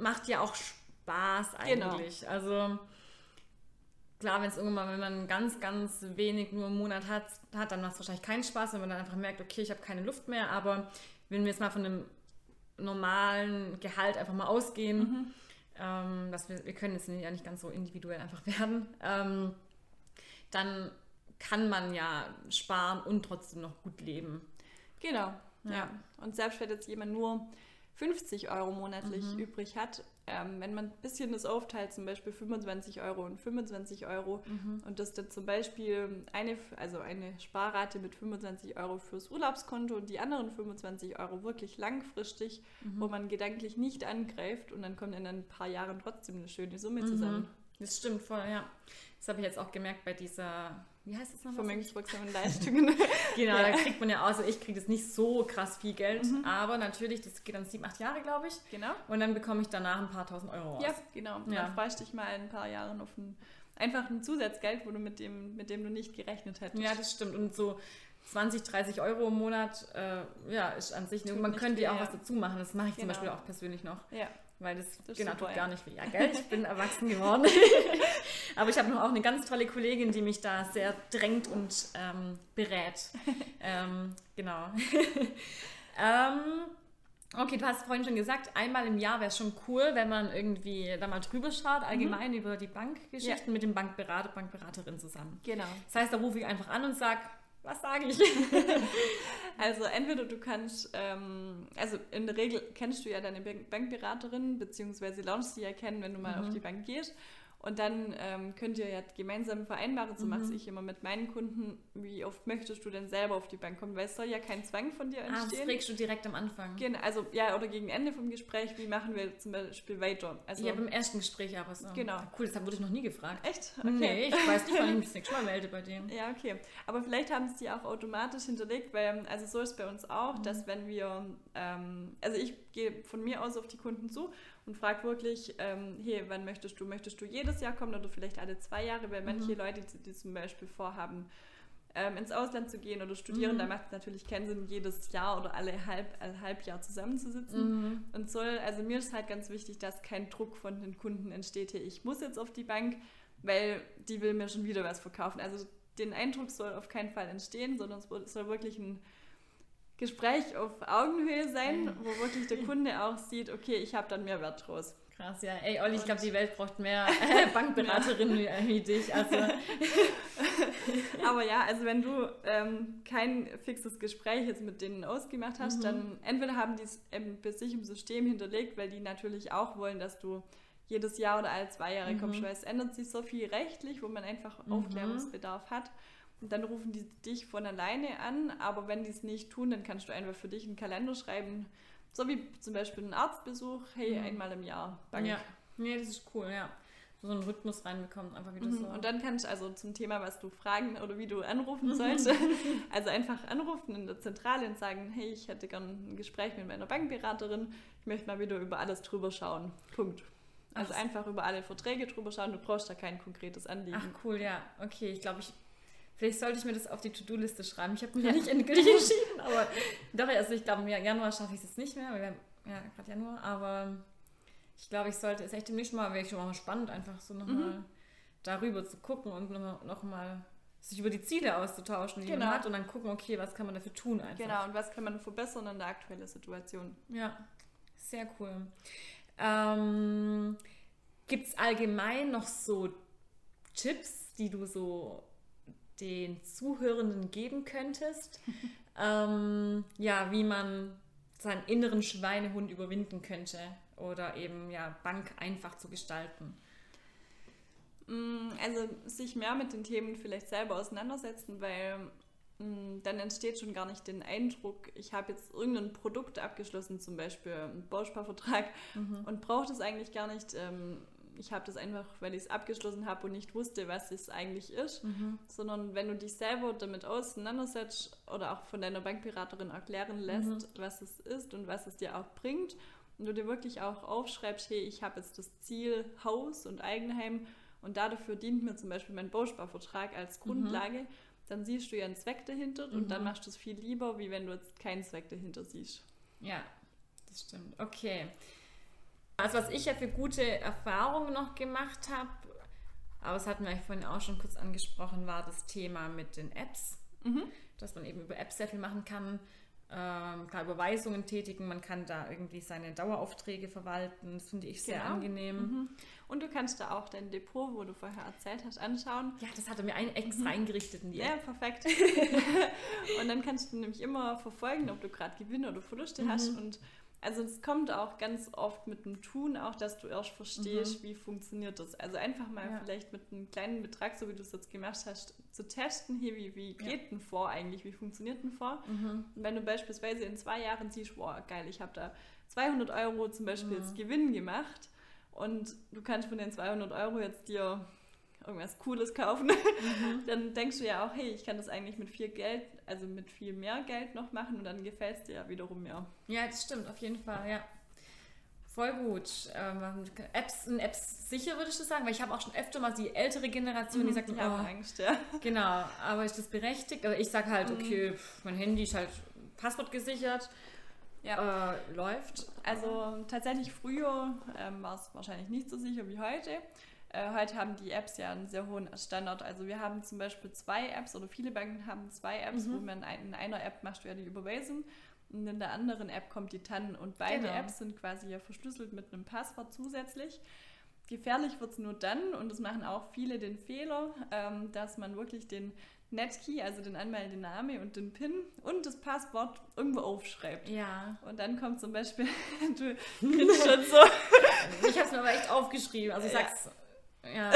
macht ja auch Spaß genau. eigentlich. Genau. Also klar, wenn es irgendwann, wenn man ganz, ganz wenig nur im Monat hat, hat dann macht es wahrscheinlich keinen Spaß, wenn man dann einfach merkt, okay, ich habe keine Luft mehr. Aber wenn wir jetzt mal von einem normalen Gehalt einfach mal ausgehen, mhm. ähm, dass wir, wir können jetzt ja nicht ganz so individuell einfach werden, ähm, dann kann man ja sparen und trotzdem noch gut leben. Genau, ja. ja. Und selbst wenn jetzt jemand nur 50 Euro monatlich mhm. übrig hat, ähm, wenn man ein bisschen das aufteilt, zum Beispiel 25 Euro und 25 Euro mhm. und das dann zum Beispiel eine, also eine Sparrate mit 25 Euro fürs Urlaubskonto und die anderen 25 Euro wirklich langfristig, mhm. wo man gedanklich nicht angreift und dann kommt in ein paar Jahren trotzdem eine schöne Summe mhm. zusammen. Das stimmt voll, ja. Das habe ich jetzt auch gemerkt bei dieser wie heißt das nochmal? Vermögenswirksamen Leistungen. genau, ja. da kriegt man ja, also ich kriege das nicht so krass viel Geld, mhm. aber natürlich, das geht dann sieben, acht Jahre, glaube ich. Genau. Und dann bekomme ich danach ein paar tausend Euro raus. Ja, genau. Und ja. dann freust dich mal in ein paar Jahren auf ein, einfach ein Zusatzgeld, wo du mit dem, mit dem du nicht gerechnet hättest. Ja, das stimmt. Und so 20, 30 Euro im Monat, äh, ja, ist an sich, Tut man könnte ja auch was dazu machen. Das mache ich genau. zum Beispiel auch persönlich noch. Ja. Weil das, das genau tut gar nicht weh. Ja, gell, ich bin erwachsen geworden. Aber ich habe noch auch eine ganz tolle Kollegin, die mich da sehr drängt und ähm, berät. ähm, genau. ähm, okay, du hast vorhin schon gesagt, einmal im Jahr wäre es schon cool, wenn man irgendwie da mal drüber schaut, allgemein mhm. über die Bankgeschichten ja. mit dem Bankberater, Bankberaterin zusammen. Genau. Das heißt, da rufe ich einfach an und sage, was sage ich? also entweder du kannst, ähm, also in der Regel kennst du ja deine Bankberaterin, beziehungsweise lernst sie ja kennen, wenn du mal mhm. auf die Bank gehst. Und dann ähm, könnt ihr ja gemeinsam vereinbaren, so Mhm. mache ich immer mit meinen Kunden, wie oft möchtest du denn selber auf die Bank kommen, weil es soll ja kein Zwang von dir Ah, das entstehen. fragst du direkt am Anfang. Genau, also ja, oder gegen Ende vom Gespräch, wie machen wir zum Beispiel weiter? Also, ja, beim ersten Gespräch aber so. Genau. Cool, das wurde ich noch nie gefragt. echt? Nee, ich weiß nicht, wann ich mich nächste Mal melde bei denen. Ja, okay. Aber vielleicht haben sie die auch automatisch hinterlegt, weil, also so ist es bei uns auch, Mhm. dass wenn wir, ähm, also ich gehe von mir aus auf die Kunden zu und frage wirklich, ähm, hey, wann möchtest du, möchtest du jedes Jahr kommen oder vielleicht alle zwei Jahre, weil manche Mhm. Leute, die, die zum Beispiel vorhaben, ähm, ins Ausland zu gehen oder studieren, Mhm. da macht es natürlich keinen Sinn, jedes Jahr oder alle halb, alle halb Jahr zusammenzusitzen. Mhm. Und soll, also mir ist halt ganz wichtig, dass kein Druck von den Kunden entsteht, hey, ich muss jetzt auf die Bank, weil die will mir schon wieder was verkaufen. Also den Eindruck soll auf keinen Fall entstehen, sondern es soll wirklich ein Gespräch auf Augenhöhe sein, wo wirklich der Kunde auch sieht, okay, ich habe dann mehr Wert draus. Krass, ja. Ey, Olli, ich glaube, die Welt braucht mehr äh, Bankberaterinnen wie, wie dich. Also, Aber ja, also wenn du ähm, kein fixes Gespräch jetzt mit denen ausgemacht hast, Mhm. dann entweder haben die es bei sich im System hinterlegt, weil die natürlich auch wollen, dass du jedes Jahr oder alle zwei Jahre Mhm. kommst, weil es ändert sich so viel rechtlich, wo man einfach Mhm. Aufklärungsbedarf hat. Dann rufen die dich von alleine an, aber wenn die es nicht tun, dann kannst du einfach für dich einen Kalender schreiben, so wie zum Beispiel einen Arztbesuch, hey, Mhm. einmal im Jahr. Bank. ja. Nee, das ist cool, ja. So einen Rhythmus reinbekommen, einfach wieder Mhm. so. Und dann kannst du also zum Thema, was du fragen oder wie du anrufen sollst, also einfach anrufen in der Zentrale und sagen, hey, ich hätte gern ein Gespräch mit meiner Bankberaterin, ich möchte mal wieder über alles drüber schauen. Punkt. Also Ach, einfach über alle Verträge drüber schauen, du brauchst da kein konkretes Anliegen. Ach cool, ja. Okay, ich glaube, ich. Vielleicht sollte ich mir das auf die To-Do-Liste schreiben. Ich habe mich noch nicht endgültig entschieden, aber doch, also ich glaube, im Januar schaffe ich es jetzt nicht mehr, wir haben ja gerade Januar, aber ich glaube, ich sollte, ist echt demnächst mal, wäre schon mal spannend, einfach so nochmal Mhm. darüber zu gucken und nochmal noch mal sich über die Ziele auszutauschen, die Genau. man hat und dann gucken, okay, was kann man dafür tun einfach. Genau, und was kann man verbessern in der aktuellen Situation? Ja, sehr cool. Ähm, Gibt es allgemein noch so Tipps, die du so den Zuhörenden geben könntest? ähm, ja, wie man seinen inneren Schweinehund überwinden könnte oder eben ja Bank einfach zu gestalten. Mm, Also sich mehr mit den Themen vielleicht selber auseinandersetzen, weil mm, dann entsteht schon gar nicht den Eindruck, ich habe jetzt irgendein Produkt abgeschlossen, zum Beispiel einen Bausparvertrag und brauche das eigentlich gar nicht. Ähm, Ich habe das einfach, weil ich es abgeschlossen habe und nicht wusste, was es eigentlich ist, sondern wenn du dich selber damit auseinandersetzt oder auch von deiner Bankberaterin erklären lässt, was es ist und was es dir auch bringt und du dir wirklich auch aufschreibst, hey, ich habe jetzt das Ziel Haus und Eigenheim und dafür dient mir zum Beispiel mein Bausparvertrag als Grundlage, dann siehst du ja einen Zweck dahinter und dann machst du es viel lieber, wie wenn du jetzt keinen Zweck dahinter siehst. Ja, das stimmt. Okay. Also was ich ja für gute Erfahrungen noch gemacht habe, aber das hatten wir vorhin auch schon kurz angesprochen, war das Thema mit den Apps. Dass man eben über Apps sehr viel machen kann, ähm, klar Überweisungen tätigen, man kann da irgendwie seine Daueraufträge verwalten. Das finde ich sehr Genau. angenehm. Mhm. Und du kannst da auch dein Depot, wo du vorher erzählt hast, anschauen. Ja, das hat er mir ein extra eingerichtet in die Ja, perfekt. und dann kannst du nämlich immer verfolgen, ob du gerade Gewinne oder Verluste hast. Und also es kommt auch ganz oft mit dem Tun auch, dass du erst verstehst, wie funktioniert das. Also einfach mal Ja. vielleicht mit einem kleinen Betrag, so wie du es jetzt gemacht hast, zu testen, hier, wie, wie geht denn vor eigentlich, wie funktioniert denn vor? Und wenn du beispielsweise in zwei Jahren siehst, boah, geil, ich habe da 200 Euro zum Beispiel jetzt Gewinn gemacht und du kannst von den 200 Euro jetzt dir irgendwas Cooles kaufen, dann denkst du ja auch, hey, ich kann das eigentlich mit viel Geld, also mit viel mehr Geld noch machen und dann gefällt es dir ja wiederum mehr. Ja, das stimmt, auf jeden Fall, ja. Voll gut. Ähm, Apps, sind Apps sicher, würde ich das sagen, weil ich habe auch schon öfter mal die ältere Generation, die sagt, ich habe oh, Angst, ja. Genau, aber ist das berechtigt? Aber ich sage halt, Mhm. okay, pff, mein Handy ist halt Passwort gesichert, Ja. äh, läuft. Also tatsächlich früher ähm, war es wahrscheinlich nicht so sicher wie heute. Äh, heute haben die Apps ja einen sehr hohen Standard. Also wir haben zum Beispiel zwei Apps oder viele Banken haben zwei Apps, Mhm. wo man in einer App machst du ja die Überweisung und in der anderen App kommt die TAN und beide Genau. Apps sind quasi ja verschlüsselt mit einem Passwort zusätzlich. Gefährlich wird es nur dann, und das machen auch viele den Fehler, ähm, dass man wirklich den Netkey, also den Anmeldename und den PIN und das Passwort irgendwo aufschreibt. Ja, Und dann kommt zum Beispiel, du kriegst schon so, ich habe es mir aber echt aufgeschrieben. Also ich sag's, Ja,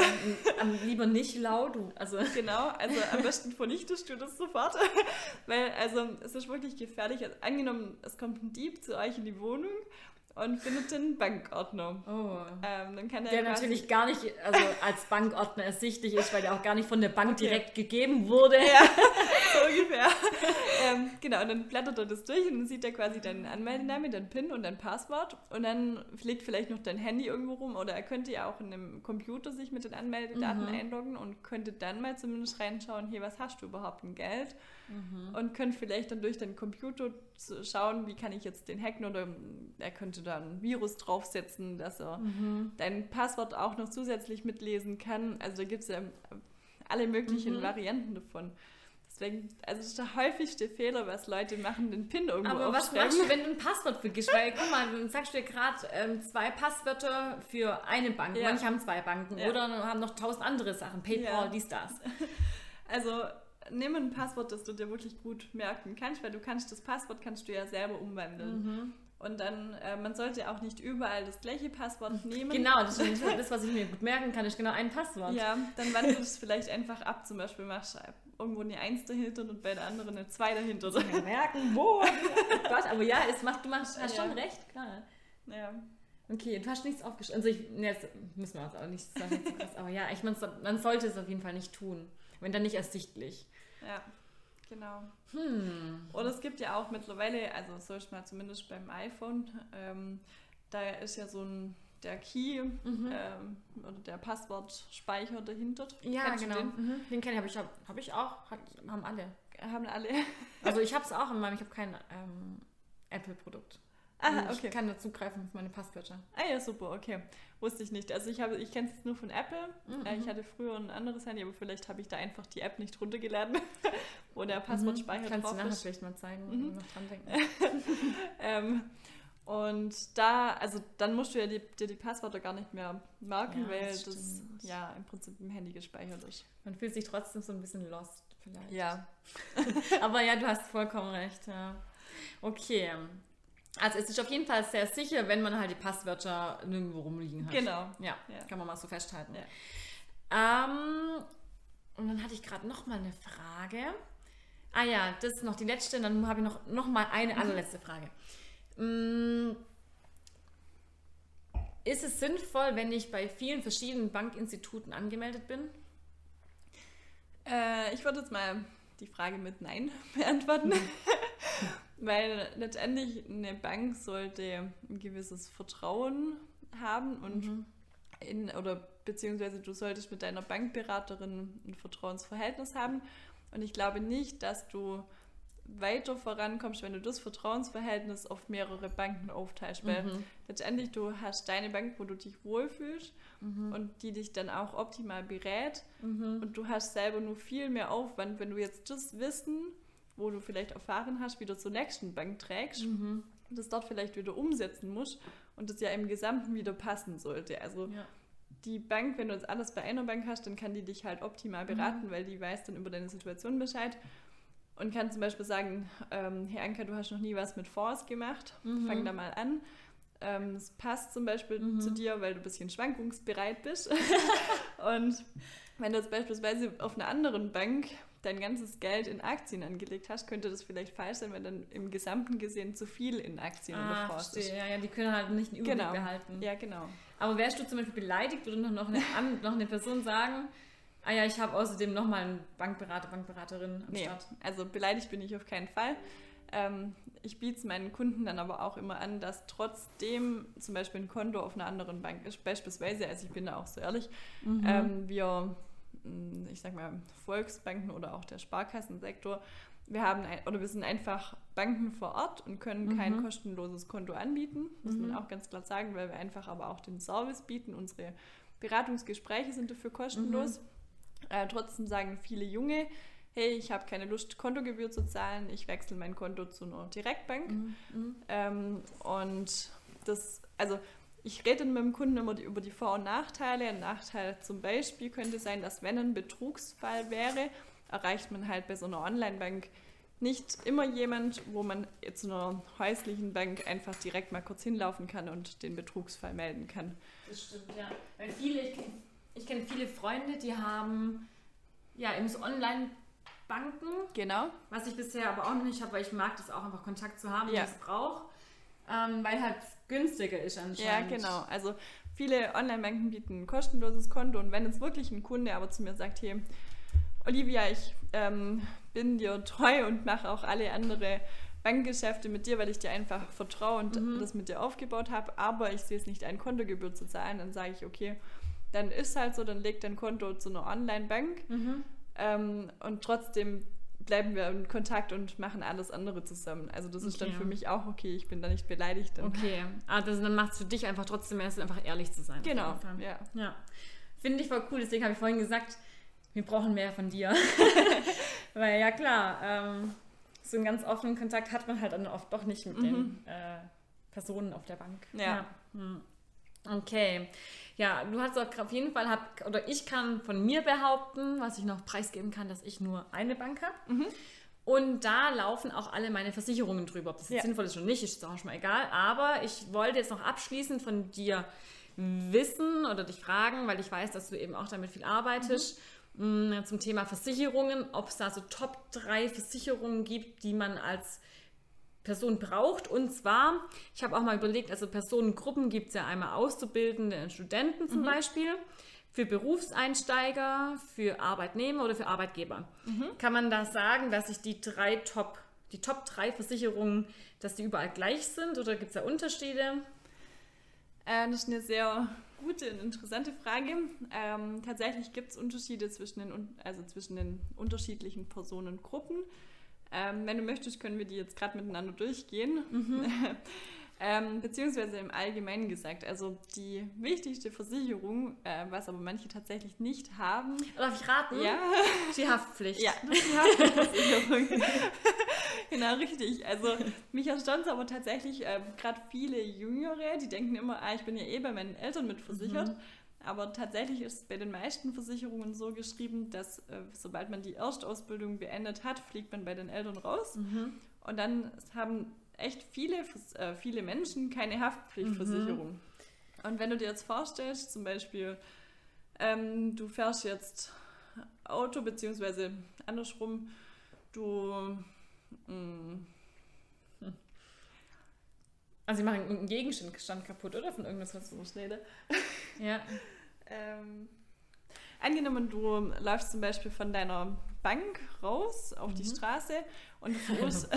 am, lieber nicht laut. Also. Genau, also am besten vernichtest du das sofort. Weil, also, es ist wirklich gefährlich. Also, angenommen, es kommt ein Dieb zu euch in die Wohnung und findet den Bankordner. Oh. Ähm, dann kann der natürlich gar nicht also als Bankordner ersichtlich ist, weil der auch gar nicht von der Bank okay. direkt gegeben wurde. Ja, so ungefähr. ähm, genau, und dann blättert er das durch und dann sieht er quasi deinen Anmeldenamen, dein PIN und dein Passwort und dann liegt vielleicht noch dein Handy irgendwo rum oder er könnte ja auch in einem Computer sich mit den Anmeldedaten mhm. einloggen und könnte dann mal zumindest reinschauen, hier, was hast du überhaupt ein Geld? Mhm. Und könnte vielleicht dann durch deinen Computer schauen, wie kann ich jetzt den hacken oder er könnte da ein Virus draufsetzen, dass er mhm. dein Passwort auch noch zusätzlich mitlesen kann. Also da gibt es ja alle möglichen mhm. Varianten davon. Deswegen, also das ist der häufigste Fehler, was Leute machen, den PIN irgendwo Aber was machst du, wenn du ein Passwort vergisst? Weil, guck mal, du sagst dir gerade ähm, zwei Passwörter für eine Bank. Ja. Manche haben zwei Banken ja. oder haben noch tausend andere Sachen. PayPal, ja. dies, das. Also nimm ein Passwort, das du dir wirklich gut merken kannst, weil du kannst das Passwort kannst du ja selber umwandeln. Mhm. Und dann, äh, man sollte auch nicht überall das gleiche Passwort nehmen. Genau, das ist das, was ich mir gut merken kann, ist genau ein Passwort. Ja, dann wandelst du es vielleicht einfach ab. Zum Beispiel machst du irgendwo eine 1 dahinter und bei der anderen eine 2 dahinter. Ja, merken, wo? Gott, aber ja, es macht, du machst, hast ja. schon recht, klar. Ja. Okay, du hast nichts aufgeschrieben. Also ich, jetzt müssen wir uns auch nicht sagen, aber ja, ich meine, man sollte es auf jeden Fall nicht tun, wenn dann nicht ersichtlich. Ja, genau. Hm. Oder es gibt ja auch mittlerweile, also so ist mal zumindest beim iPhone, ähm, da ist ja so ein der Key mhm. ähm, oder der Passwortspeicher dahinter. Ja, Kennst genau. Den, mhm. den kenne ich, habe ich, hab ich auch, hat, haben alle. Haben alle. also ich habe es auch in meinem, ich habe kein ähm, Apple-Produkt. Ah, okay. Ich kann da zugreifen auf meine Passwörter. Ah ja, super, okay. Wusste ich nicht. Also ich habe, ich kenne es nur von Apple. Mhm. Äh, ich hatte früher ein anderes Handy, aber vielleicht habe ich da einfach die App nicht runtergeladen, wo der Passwortspeicher mhm. Kannst drauf du nachher ist. vielleicht mal zeigen, mhm. noch dran denken. ähm, und da, also dann musst du ja die, dir die Passwörter gar nicht mehr merken, ja, weil das, das ja im Prinzip im Handy gespeichert ist. Man fühlt sich trotzdem so ein bisschen lost vielleicht. Ja. aber ja, du hast vollkommen recht, ja. Okay. Also es ist auf jeden Fall sehr sicher, wenn man halt die Passwörter nirgendwo rumliegen hat. Genau. Ja, ja. kann man mal so festhalten. Ja. Ähm, und dann hatte ich gerade noch mal eine Frage. Ah ja, das ist noch die letzte. Dann habe ich noch, noch mal eine mhm. allerletzte Frage. Mhm. Ist es sinnvoll, wenn ich bei vielen verschiedenen Bankinstituten angemeldet bin? Äh, ich würde jetzt mal die Frage mit Nein beantworten. Weil letztendlich eine Bank sollte ein gewisses Vertrauen haben und mhm. in, oder beziehungsweise du solltest mit deiner Bankberaterin ein Vertrauensverhältnis haben. Und ich glaube nicht, dass du weiter vorankommst, wenn du das Vertrauensverhältnis auf mehrere Banken aufteilst. Weil mhm. letztendlich du hast deine Bank, wo du dich wohlfühlst mhm. und die dich dann auch optimal berät. Mhm. Und du hast selber nur viel mehr Aufwand, wenn du jetzt das Wissen wo du vielleicht erfahren hast, wieder zur nächsten Bank trägst mhm. und das dort vielleicht wieder umsetzen musst und das ja im Gesamten wieder passen sollte. Also ja. die Bank, wenn du jetzt alles bei einer Bank hast, dann kann die dich halt optimal beraten, mhm. weil die weiß dann über deine Situation Bescheid und kann zum Beispiel sagen, ähm, Herr Anker, du hast noch nie was mit Fonds gemacht, mhm. fang da mal an. Ähm, es passt zum Beispiel mhm. zu dir, weil du ein bisschen schwankungsbereit bist. und wenn du jetzt beispielsweise auf einer anderen Bank dein ganzes Geld in Aktien angelegt hast, könnte das vielleicht falsch sein, wenn dann im Gesamten gesehen zu viel in Aktien ah, Fonds ist. Ja, ja, die können halt nicht einen Überblick genau. behalten. Ja, genau. Aber wärst du zum Beispiel beleidigt, würde noch eine, noch eine Person sagen, ah ja, ich habe außerdem nochmal einen Bankberater, Bankberaterin am nee, Start? also beleidigt bin ich auf keinen Fall. Ähm, ich biete es meinen Kunden dann aber auch immer an, dass trotzdem zum Beispiel ein Konto auf einer anderen Bank ist, beispielsweise, also ich bin da auch so ehrlich, mhm. ähm, wir ich sag mal, Volksbanken oder auch der Sparkassensektor, wir haben ein, oder wir sind einfach Banken vor Ort und können mhm. kein kostenloses Konto anbieten, muss mhm. man auch ganz klar sagen, weil wir einfach aber auch den Service bieten. Unsere Beratungsgespräche sind dafür kostenlos. Mhm. Äh, trotzdem sagen viele Junge, hey, ich habe keine Lust, Kontogebühr zu zahlen, ich wechsle mein Konto zu einer Direktbank. Mhm. mhm. Ähm, und das, also ich rede mit dem Kunden immer über die Vor- und Nachteile. Ein Nachteil zum Beispiel könnte sein, dass wenn ein Betrugsfall wäre, erreicht man halt bei so einer Online-Bank nicht immer jemand, wo man zu einer häuslichen Bank einfach direkt mal kurz hinlaufen kann und den Betrugsfall melden kann. Das stimmt, ja. Weil viele, Ich kenne viele Freunde, die haben ja eben so Online-Banken. Genau. Was ich bisher aber auch noch nicht habe, weil ich mag das auch einfach Kontakt zu haben, Ja. wenn ich es brauche. Ähm, weil halt günstiger ist Ja, anscheinend. genau. Also viele Online-Banken bieten ein kostenloses Konto und wenn jetzt wirklich ein Kunde aber zu mir sagt, hey, Olivia, ich ähm, bin dir treu und mache auch alle andere Bankgeschäfte mit dir, weil ich dir einfach vertraue und Mhm. das mit dir aufgebaut habe, aber ich sehe es nicht ein, Kontogebühr zu zahlen, dann sage ich, okay, dann ist halt so, dann leg dein Konto zu einer Online-Bank Mhm. ähm, und trotzdem bleiben wir in Kontakt und machen alles andere zusammen. Also das ist dann Okay. für mich auch okay, ich bin da nicht beleidigt. Dann. Okay. Ah, das, dann macht es für dich einfach trotzdem Sinn, einfach ehrlich zu sein. Genau, ja. Ja. Finde ich voll cool, deswegen habe ich vorhin gesagt, wir brauchen mehr von dir. Weil ja klar, ähm, so einen ganz offenen Kontakt hat man halt dann oft doch nicht mit den äh, Personen auf der Bank. Mhm. Ja. Hm. Okay. Ja, du hast auch auf jeden Fall, hab, oder ich kann von mir behaupten, was ich noch preisgeben kann, dass ich nur eine Bank habe. Mhm. Und da laufen auch alle meine Versicherungen drüber. Ob das jetzt Ja. sinnvoll ist oder nicht, ist auch schon mal egal. Aber ich wollte jetzt noch abschließend von dir wissen oder dich fragen, weil ich weiß, dass du eben auch damit viel arbeitest, mh, zum Thema Versicherungen, ob es da so Top 3 Versicherungen gibt, die man als Person braucht. Und zwar, ich habe auch mal überlegt, also Personengruppen gibt es ja einmal Auszubildende Studenten zum Beispiel, für Berufseinsteiger, für Arbeitnehmer oder für Arbeitgeber. Kann man da sagen, dass sich die drei Top, die Top 3 Versicherungen, dass die überall gleich sind oder gibt es da Unterschiede? Äh, das ist eine sehr gute und interessante Frage. Ähm, tatsächlich gibt es Unterschiede zwischen den, also zwischen den unterschiedlichen Personengruppen. Ähm, wenn du möchtest, können wir die jetzt gerade miteinander durchgehen. ähm, beziehungsweise im Allgemeinen gesagt. Also die wichtigste Versicherung, äh, was aber manche tatsächlich nicht haben, Darf ich raten? ja, Die Haftpflicht. ja, das ist die Haftpflichtversicherung. genau, richtig. Also mich erstaunt es aber tatsächlich ähm, gerade viele Jüngere, die denken immer, ah, ich bin ja eh bei meinen Eltern mit versichert. Aber tatsächlich ist es bei den meisten Versicherungen so geschrieben, dass äh, sobald man die Erstausbildung beendet hat, fliegt man bei den Eltern raus. Und dann haben echt viele, äh, viele Menschen keine Haftpflichtversicherung. Und wenn du dir jetzt vorstellst, zum Beispiel, ähm, du fährst jetzt Auto, beziehungsweise andersrum, du mm, Also sie machen irgendeinen Gegenstand kaputt, oder? Von irgendwas, was so schnell. Ja. Ähm, angenommen, du läufst zum Beispiel von deiner Bank raus auf die Straße und du fuhrst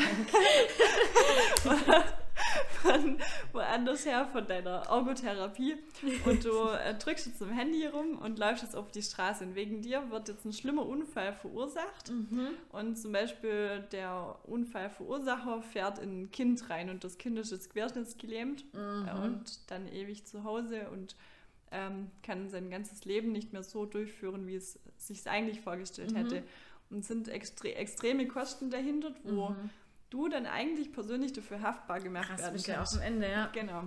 von woanders her, von deiner Ergotherapie. Und du äh, drückst jetzt im Handy rum und läufst jetzt auf die Straße. Und wegen dir wird jetzt ein schlimmer Unfall verursacht. Und zum Beispiel der Unfallverursacher fährt in ein Kind rein und das Kind ist jetzt querschnittsgelähmt äh, und dann ewig zu Hause und ähm, kann sein ganzes Leben nicht mehr so durchführen, wie es sich eigentlich vorgestellt hätte. Und sind extre extreme Kosten dahinter, wo du dann eigentlich persönlich dafür haftbar gemacht Krass, werden bist ja auch kannst. am Ende, ja. Genau.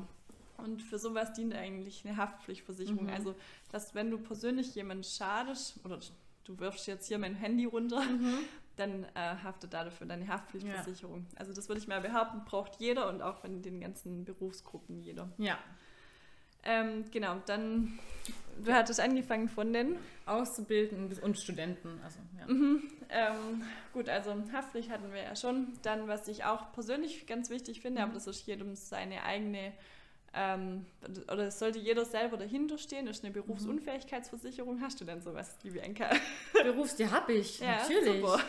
Und für sowas dient eigentlich eine Haftpflichtversicherung. Mhm. Also, dass wenn du persönlich jemand schadest oder du wirfst jetzt hier mein Handy runter, Mhm. dann äh, haftet da dafür deine Haftpflichtversicherung. Also das würde ich mal behaupten, braucht jeder und auch in den ganzen Berufsgruppen jeder. Ja. Ähm, genau, dann, du hattest angefangen von den Auszubildenden und Studenten. Also, ja. Mhm. Ähm, gut, also Haftpflicht hatten wir ja schon. Dann, was ich auch persönlich ganz wichtig finde, aber das ist jedem seine eigene, ähm, oder es sollte jeder selber dahinter stehen, ist eine Berufsunfähigkeitsversicherung. Hast du denn sowas, liebe Enka? Berufs, die habe ich, Ja, natürlich. super.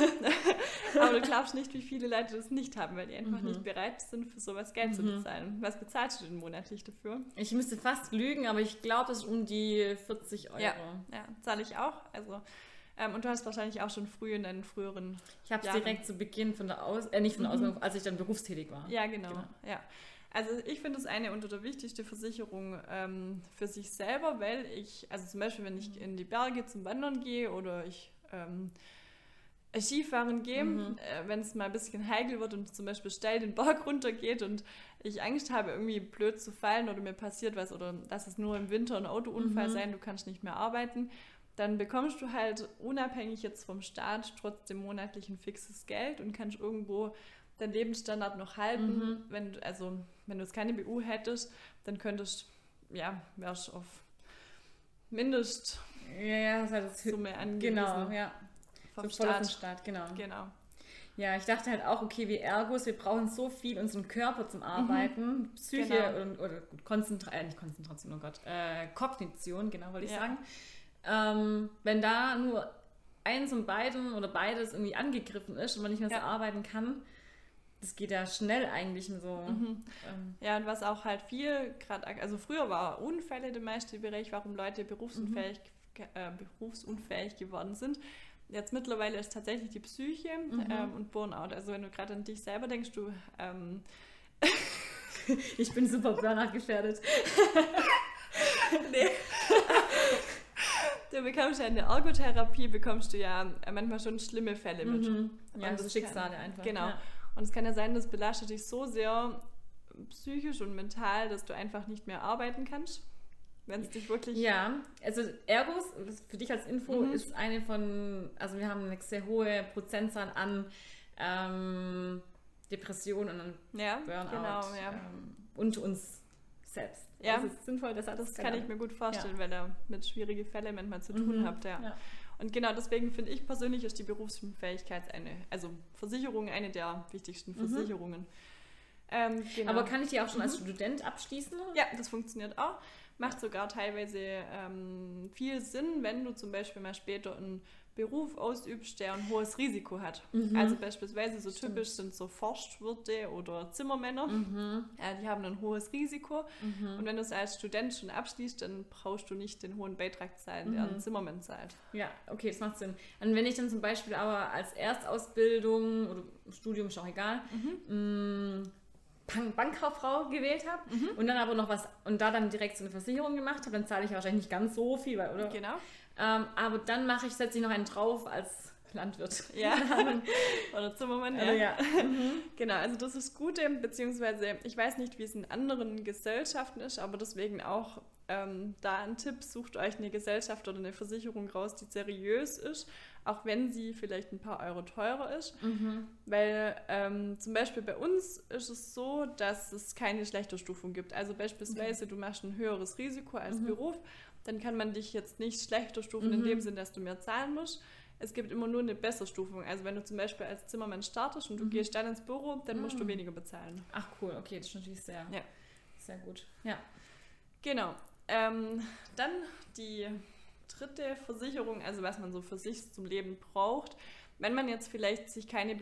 aber du glaubst nicht, wie viele Leute das nicht haben, weil die einfach Mhm. nicht bereit sind, für sowas Geld zu bezahlen. Was bezahlst du denn monatlich dafür? Ich müsste fast lügen, aber ich glaube, das ist um die 40 Euro. Ja. Ja, zahle ich auch. Also, ähm, und du hast wahrscheinlich auch schon früh in deinen früheren Ich habe es direkt zu Beginn von der Aus, äh, nicht von der Ausbildung, als ich dann berufstätig war. Ja, genau. Genau. Ja. Also ich finde es eine unter der wichtigste Versicherung ähm, für sich selber, weil ich, also zum Beispiel, wenn ich in die Berge zum Wandern gehe oder ich ähm, Skifahren gehe, Mhm. äh, wenn es mal ein bisschen heikel wird und zum Beispiel steil den Berg runter geht und ich Angst habe, irgendwie blöd zu fallen oder mir passiert was oder dass es nur im Winter ein Autounfall Mhm. sein, du kannst nicht mehr arbeiten, dann bekommst du halt unabhängig jetzt vom Staat trotzdem monatlich ein fixes Geld und kannst irgendwo deinen Lebensstandard noch halten. Mhm. Wenn du, also wenn du jetzt keine BU hättest, dann könntest ja, wärst auf Mindest Ja, ja, das hat das Summe angewiesen. Genau, ja. Vom so Staat. Staat, genau. Genau. Ja, ich dachte halt auch, okay, wir Ergos, wir brauchen so viel unseren Körper zum Arbeiten, Psyche Genau. und, oder gut, Konzentra äh, nicht Konzentration, oh Gott, äh, Kognition, genau, wollte ich Ja. sagen. Ähm, wenn da nur eins von beiden oder beides irgendwie angegriffen ist und man nicht mehr so Ja. arbeiten kann, das geht ja schnell eigentlich so. Mhm. Ähm, Ja, und was auch halt viel, gerade, also früher war Unfälle der meiste Bereich, warum Leute berufsunfähig, Mhm. äh, berufsunfähig geworden sind. Jetzt mittlerweile ist tatsächlich die Psyche Mhm. ähm, und Burnout. Also wenn du gerade an dich selber denkst, du ähm, ich bin super Burnout gefährdet. nee. du bekommst ja in der Ergotherapie bekommst du ja äh, manchmal schon schlimme Fälle mit. Mhm. Ja, Und so das Schicksale kann- einfach. Genau. Ja. Und es kann ja sein, das belastet dich so sehr psychisch und mental, dass du einfach nicht mehr arbeiten kannst. Wenn es dich wirklich. Ja, also Ergos, das für dich als Info, Mhm. ist eine von, also wir haben eine sehr hohe Prozentzahl an ähm, Depressionen und an Ja, Burnout genau, ja. ähm, und uns selbst. Ja. Das ist sinnvoll, dass alles Das kann ich mir gut vorstellen, weil ihr mit schwierigen Fällen manchmal zu tun Mhm. habt, ja. Ja. Und genau deswegen finde ich persönlich ist die Berufsunfähigkeit eine, also Versicherung eine der wichtigsten Versicherungen. Ähm, genau. Aber kann ich die auch schon als Student abschließen? ja, das funktioniert auch. Macht sogar teilweise ähm, viel Sinn, wenn du zum Beispiel mal später einen Beruf ausübst, der ein hohes Risiko hat. Mhm. Also beispielsweise so Stimmt. typisch sind so Forstwirte oder Zimmermänner. Mhm. Ja, die haben ein hohes Risiko. Mhm. Und wenn du es als Student schon abschließt, dann brauchst du nicht den hohen Beitrag zahlen, der Mhm. ein Zimmermann zahlt. Ja, okay, das macht Sinn. Und wenn ich dann zum Beispiel aber als Erstausbildung oder Studium, ist auch egal, mh, Bank Bankkauffrau gewählt habe und dann aber noch was und da dann direkt so eine Versicherung gemacht habe, dann zahle ich wahrscheinlich nicht ganz so viel, weil, oder? Genau. Ähm, aber dann mache ich, setze ich noch einen drauf als Landwirt. Ja. Oder Zimmermann, ja. Also, ja. Genau, also das ist Gute, beziehungsweise ich weiß nicht, wie es in anderen Gesellschaften ist, aber deswegen auch ähm, da ein Tipp, sucht euch eine Gesellschaft oder eine Versicherung raus, die seriös ist, auch wenn sie vielleicht ein paar Euro teurer ist. Mhm. Weil ähm, zum Beispiel bei uns ist es so, dass es keine Schlechterstufung gibt. Also beispielsweise du machst ein höheres Risiko als Mhm. Beruf, dann kann man dich jetzt nicht schlechter stufen in Mhm. dem Sinn, dass du mehr zahlen musst. Es gibt immer nur eine Besserstufung. Also wenn du zum Beispiel als Zimmermann startest und du Mhm. gehst dann ins Büro, dann musst du Ah. weniger bezahlen. Ach cool, okay, das ist natürlich sehr, Ja. sehr gut. Ja. Genau. Ähm, dann die dritte Versicherung, also was man so für sich zum Leben braucht. Wenn man jetzt vielleicht sich keine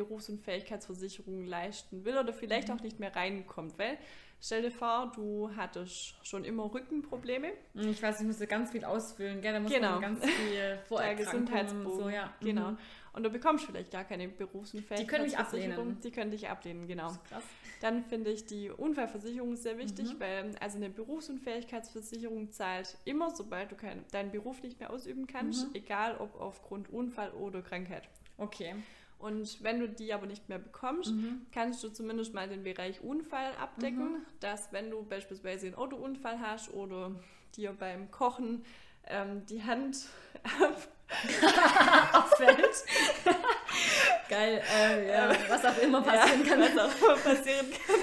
Berufsunfähigkeitsversicherung leisten will oder vielleicht Mhm. auch nicht mehr reinkommt, weil stell dir vor, du hattest schon immer Rückenprobleme. Ich weiß, ich musste ganz viel ausfüllen, gell? Da muss Genau. ganz viel Vorerkrankungen und so, ja. Genau. Mhm. Und du bekommst vielleicht gar keine Berufsunfähigkeitsversicherung. ablehnen. Die können dich ablehnen, genau. Krass. Dann finde ich die Unfallversicherung sehr wichtig, Mhm. weil also eine Berufsunfähigkeitsversicherung zahlt immer, sobald du kein, deinen Beruf nicht mehr ausüben kannst, Mhm. egal ob aufgrund Unfall oder Krankheit. Okay. Und wenn du die aber nicht mehr bekommst, Mhm. kannst du zumindest mal den Bereich Unfall abdecken, dass wenn du beispielsweise einen Autounfall hast oder dir beim Kochen ähm, die Hand Abfällt. Geil, äh, ja, was auch immer passieren ja, kann. Was auch immer passieren kann.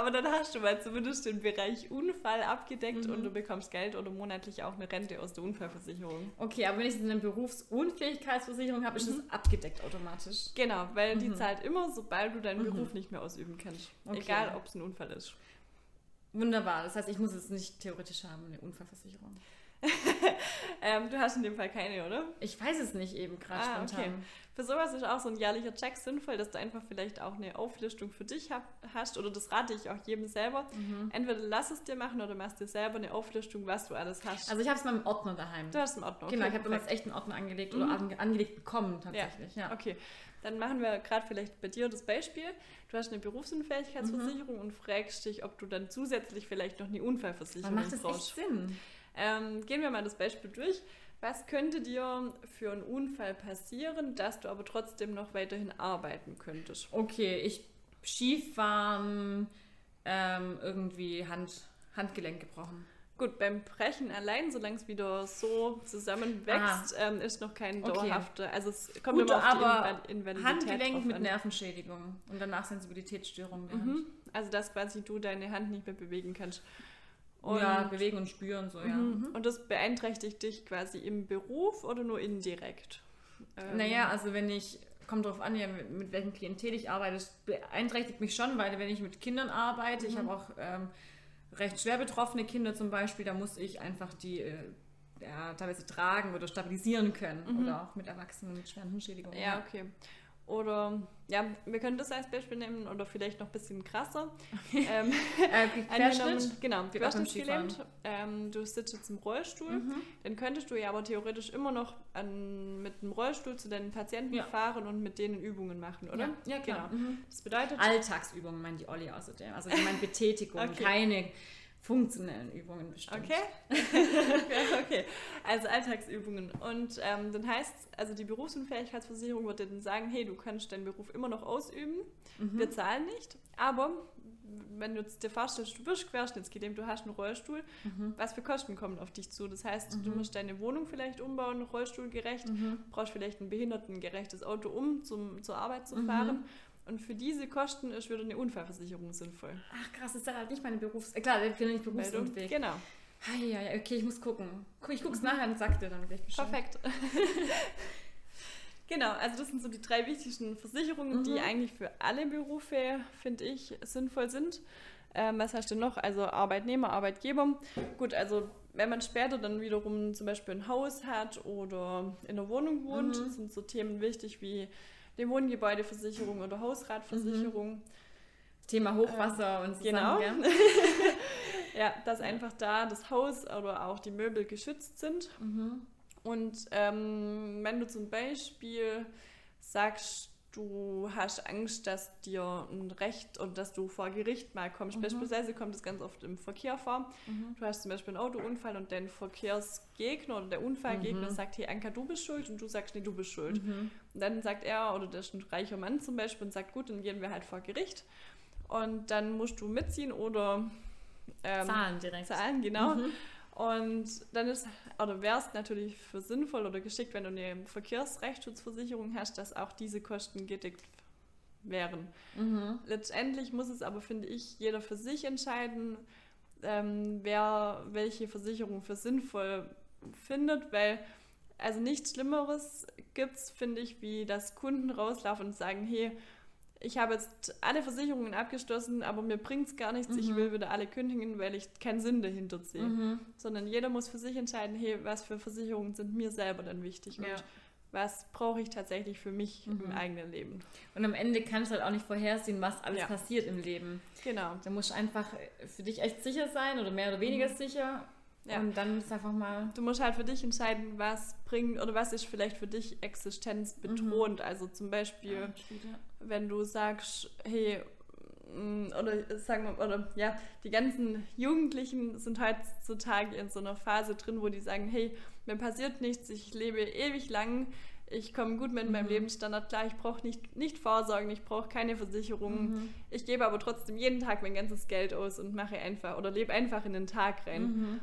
Aber dann hast du mal zumindest den Bereich Unfall abgedeckt Mhm. und du bekommst Geld oder monatlich auch eine Rente aus der Unfallversicherung. Okay, aber wenn ich eine Berufsunfähigkeitsversicherung habe, ist Mhm. das abgedeckt automatisch. Genau, weil die Mhm. zahlt immer, sobald du deinen Mhm. Beruf nicht mehr ausüben kannst. Okay. Egal, ob es ein Unfall ist. Wunderbar. Das heißt, ich muss es nicht theoretisch haben, eine Unfallversicherung. Ähm, du hast in dem Fall keine, oder? Ich weiß es nicht eben gerade Ah, spontan. okay. Für sowas ist auch so ein jährlicher Check sinnvoll, dass du einfach vielleicht auch eine Auflistung für dich hab, hast oder das rate ich auch jedem selber. Mhm. Entweder lass es dir machen oder machst dir selber eine Auflistung, was du alles hast. Also ich habe es mal im Ordner daheim. du hast einen Ordner. genau, okay, ich habe damals echt einen Ordner angelegt Mhm. oder ange angelegt bekommen tatsächlich. Ja. Okay, dann machen wir gerade vielleicht bei dir das Beispiel. Du hast eine Berufsunfähigkeitsversicherung und fragst dich, ob du dann zusätzlich vielleicht noch eine Unfallversicherung macht das echt brauchst. Sinn. Ähm, gehen wir mal das Beispiel durch. Was könnte dir für einen Unfall passieren, dass du aber trotzdem noch weiterhin arbeiten könntest? Okay, ich Skifahren, ähm, irgendwie Hand, Handgelenk gebrochen. Gut, beim Brechen allein, solange es wieder so zusammenwächst, ähm, ist noch kein Okay. dauerhafter. Also es kommt Gut, immer auf die aber Inval- Invalidität Handgelenk mit an. Nervenschädigung und danach Sensibilitätsstörung der Hand. Mhm. Also dass quasi du deine Hand nicht mehr bewegen kannst. Und ja, bewegen und spüren so, ja. Mhm. Und das beeinträchtigt dich quasi im Beruf oder nur indirekt? Ähm, naja, also wenn ich, kommt darauf an, ja, mit, mit, welchem Klientel ich arbeite, das beeinträchtigt mich schon, weil wenn ich mit Kindern arbeite, mhm. ich habe auch ähm, recht schwer betroffene Kinder zum Beispiel, da muss ich einfach die äh, ja, teilweise tragen oder stabilisieren können. Mhm. Oder auch mit Erwachsenen mit schweren Hirnschädigungen. Ja, okay. Oder, ja, wir können das als Beispiel nehmen oder vielleicht noch ein bisschen krasser. Ähm, äh, Querschnitt? Genau, querschnittgelähmt. Ähm, du sitzt jetzt im Rollstuhl. Mhm. Dann könntest du ja aber theoretisch immer noch an, mit dem Rollstuhl zu deinen Patienten ja. fahren und mit denen Übungen machen, oder? Ja, ja klar. Genau. Mhm. Das bedeutet... Alltagsübungen, meint die Olli außerdem. Also ich meine Betätigung, okay. keine funktionellen Übungen bestimmt. Okay. okay. Also Alltagsübungen. Und ähm, dann heißt, also die Berufsunfähigkeitsversicherung würde dann sagen, hey, du kannst deinen Beruf immer noch ausüben, mhm. wir zahlen nicht, aber wenn du dir vorstellst, du bist querschnittsgelähmt, du hast einen Rollstuhl, mhm. was für Kosten kommen auf dich zu? Das heißt, mhm. du musst deine Wohnung vielleicht umbauen, rollstuhlgerecht, mhm. brauchst vielleicht ein behindertengerechtes Auto, um zum, zur Arbeit zu mhm. fahren. Und für diese Kosten ist wieder eine Unfallversicherung sinnvoll. Ach krass, das ist halt nicht meine Berufs... Äh, klar, ich bin nicht berufsunfähig. Genau. Ah, ja, ja, okay, ich muss gucken. Ich gucke es nachher und sag dir dann gleich Bescheid. Perfekt. genau, also das sind so die drei wichtigsten Versicherungen, mhm. die eigentlich für alle Berufe, finde ich, sinnvoll sind. Ähm, was hast du noch? Also Arbeitnehmer, Arbeitgeber. Gut, also wenn man später dann wiederum zum Beispiel ein Haus hat oder in einer Wohnung wohnt, mhm. sind so Themen wichtig wie die Wohngebäudeversicherung oder Hausratversicherung. Mhm. Thema Hochwasser ähm, und so Genau. ja. ja, dass einfach da das Haus oder auch die Möbel geschützt sind. Mhm. Und ähm, wenn du zum Beispiel sagst, du hast Angst, dass dir ein Recht und dass du vor Gericht mal kommst. Mhm. Beispielsweise kommt das ganz oft im Verkehr vor. Mhm. Du hast zum Beispiel einen Autounfall und dein Verkehrsgegner oder der Unfallgegner mhm. sagt, hey Anka, du bist schuld und du sagst, nee, du bist schuld. Mhm. Und dann sagt er, oder das ist ein reicher Mann zum Beispiel und sagt, gut, dann gehen wir halt vor Gericht. Und dann musst du mitziehen oder ähm, zahlen direkt. Zahlen, genau. Und dann ist, oder wäre es natürlich für sinnvoll oder geschickt, wenn du eine Verkehrsrechtsschutzversicherung hast, dass auch diese Kosten gedeckt wären. Mhm. Letztendlich muss es aber, finde ich, jeder für sich entscheiden, ähm, wer welche Versicherung für sinnvoll findet, weil also nichts Schlimmeres gibt es, finde ich, wie dass Kunden rauslaufen und sagen, hey, ich habe jetzt alle Versicherungen abgeschlossen, aber mir bringt es gar nichts, mhm. ich will wieder alle kündigen, weil ich keinen Sinn dahinter sehe. Mhm. Sondern jeder muss für sich entscheiden, hey, was für Versicherungen sind mir selber dann wichtig ja. und was brauche ich tatsächlich für mich mhm. im eigenen Leben. Und am Ende kannst du halt auch nicht vorhersehen, was alles ja. passiert im Leben. Genau. Da musst du einfach für dich echt sicher sein oder mehr oder weniger mhm. sicher ja. Und dann ist einfach mal. Du musst halt für dich entscheiden, was bringt oder was ist vielleicht für dich existenzbedrohend. Mhm. Also zum Beispiel, ja, wenn du sagst, hey, mm, oder sagen wir, oder ja, die ganzen Jugendlichen sind heutzutage in so einer Phase drin, wo die sagen, hey, mir passiert nichts, ich lebe ewig lang, ich komme gut mit mhm. meinem Lebensstandard klar, ich brauche nicht, nicht Vorsorgen, ich brauche keine Versicherungen. Mhm. Ich gebe aber trotzdem jeden Tag mein ganzes Geld aus und mache einfach oder lebe einfach in den Tag rein. Mhm.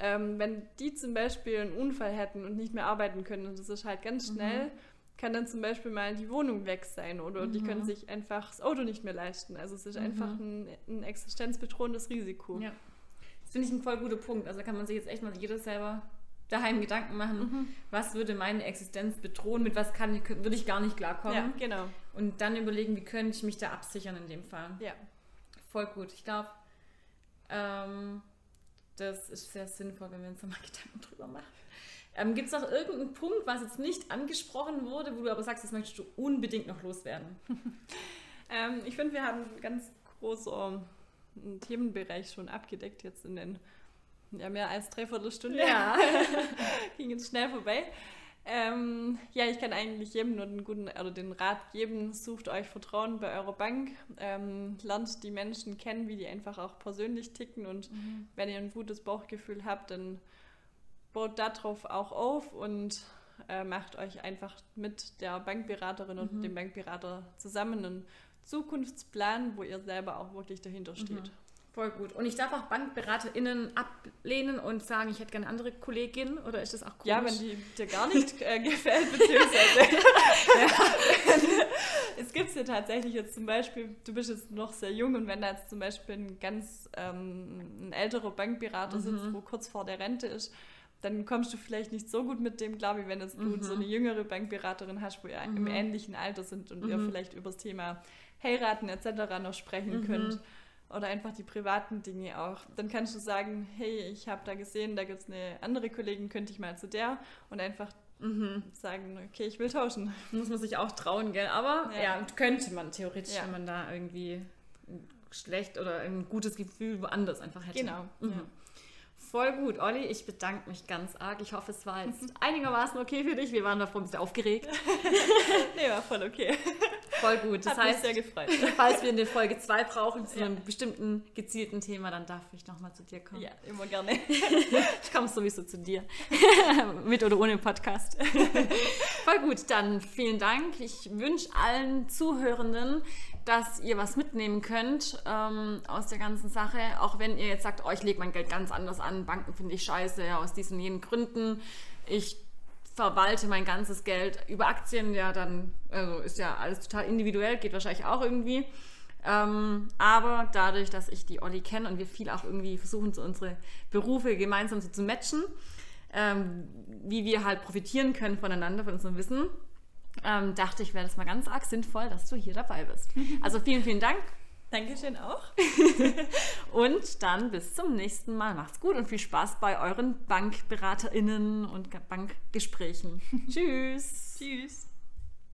Ähm, wenn die zum Beispiel einen Unfall hätten und nicht mehr arbeiten können, und das ist halt ganz mhm. schnell, mhm. kann dann zum Beispiel mal die Wohnung weg sein oder mhm. die können sich einfach das Auto nicht mehr leisten. Also es ist mhm. einfach ein, ein existenzbedrohendes Risiko. Ja. Das finde ich ein voll guter Punkt. Also kann man sich jetzt echt mal jeder selber daheim Gedanken machen, mhm. was würde meine Existenz bedrohen, mit was kann, würde ich gar nicht klarkommen. Ja, genau. Und dann überlegen, wie könnte ich mich da absichern in dem Fall. Ja. Voll gut. Ich glaube, ähm, das ist sehr sinnvoll, wenn wir uns da mal Gedanken drüber machen. Ähm, Gibt es noch irgendeinen Punkt, was jetzt nicht angesprochen wurde, wo du aber sagst, das möchtest du unbedingt noch loswerden? ähm, ich finde, wir haben einen ganz großen Themenbereich schon abgedeckt jetzt in den ja, mehr als dreiviertel Stunde. Ja. Ging jetzt schnell vorbei. Ähm, ja, ich kann eigentlich jedem nur den guten oder den Rat geben, sucht euch Vertrauen bei eurer Bank, ähm, lernt die Menschen kennen, wie die einfach auch persönlich ticken und mhm. wenn ihr ein gutes Bauchgefühl habt, dann baut darauf auch auf und äh, macht euch einfach mit der Bankberaterin mhm. und dem Bankberater zusammen einen Zukunftsplan, wo ihr selber auch wirklich dahinter steht. Mhm. Voll gut. Und ich darf auch BankberaterInnen ablehnen und sagen, ich hätte gerne andere Kollegin oder ist das auch komisch? Ja, wenn die dir gar nicht äh, gefällt, beziehungsweise es gibt ja tatsächlich jetzt zum Beispiel, du bist jetzt noch sehr jung und wenn da jetzt zum Beispiel ein ganz ähm, ein älterer Bankberater mhm. sitzt, wo kurz vor der Rente ist, dann kommst du vielleicht nicht so gut mit dem klar, wie wenn jetzt mhm. du so eine jüngere Bankberaterin hast, wo ihr mhm. im ähnlichen Alter sind und ihr mhm. vielleicht über das Thema Heiraten etc. noch sprechen mhm. könnt oder einfach die privaten Dinge auch. Dann kannst du sagen, hey, ich habe da gesehen, da gibt es eine andere Kollegin, könnte ich mal zu der und einfach mhm. sagen, okay, ich will tauschen. Muss man sich auch trauen, gell? Aber ja, ja könnte man theoretisch, ja. wenn man da irgendwie schlecht oder ein gutes Gefühl woanders einfach hätte. Genau. Mhm. Ja. Voll gut, Olli. Ich bedanke mich ganz arg. Ich hoffe, es war jetzt einigermaßen okay für dich. Wir waren davor ein bisschen aufgeregt. nee, war voll okay. Voll gut. Das Hat heißt, mich sehr gefreut. falls wir eine Folge 2 brauchen zu ja. einem bestimmten gezielten Thema, dann darf ich nochmal zu dir kommen. Ja, immer gerne. ich komme sowieso zu dir. Mit oder ohne Podcast. Voll gut, dann vielen Dank. Ich wünsche allen Zuhörenden dass ihr was mitnehmen könnt ähm, aus der ganzen Sache. Auch wenn ihr jetzt sagt, oh, ich lege mein Geld ganz anders an, Banken finde ich scheiße, aus diesen jenen Gründen. Ich verwalte mein ganzes Geld über Aktien, ja, dann also ist ja alles total individuell, geht wahrscheinlich auch irgendwie. Ähm, aber dadurch, dass ich die Olli kenne und wir viel auch irgendwie versuchen, so unsere Berufe gemeinsam so zu matchen, ähm, wie wir halt profitieren können voneinander, von unserem Wissen, ähm, dachte ich, wäre das mal ganz arg sinnvoll, dass du hier dabei bist. Also vielen, vielen Dank. Dankeschön auch. und dann bis zum nächsten Mal. Macht's gut und viel Spaß bei euren BankberaterInnen und Bankgesprächen. Tschüss. Tschüss.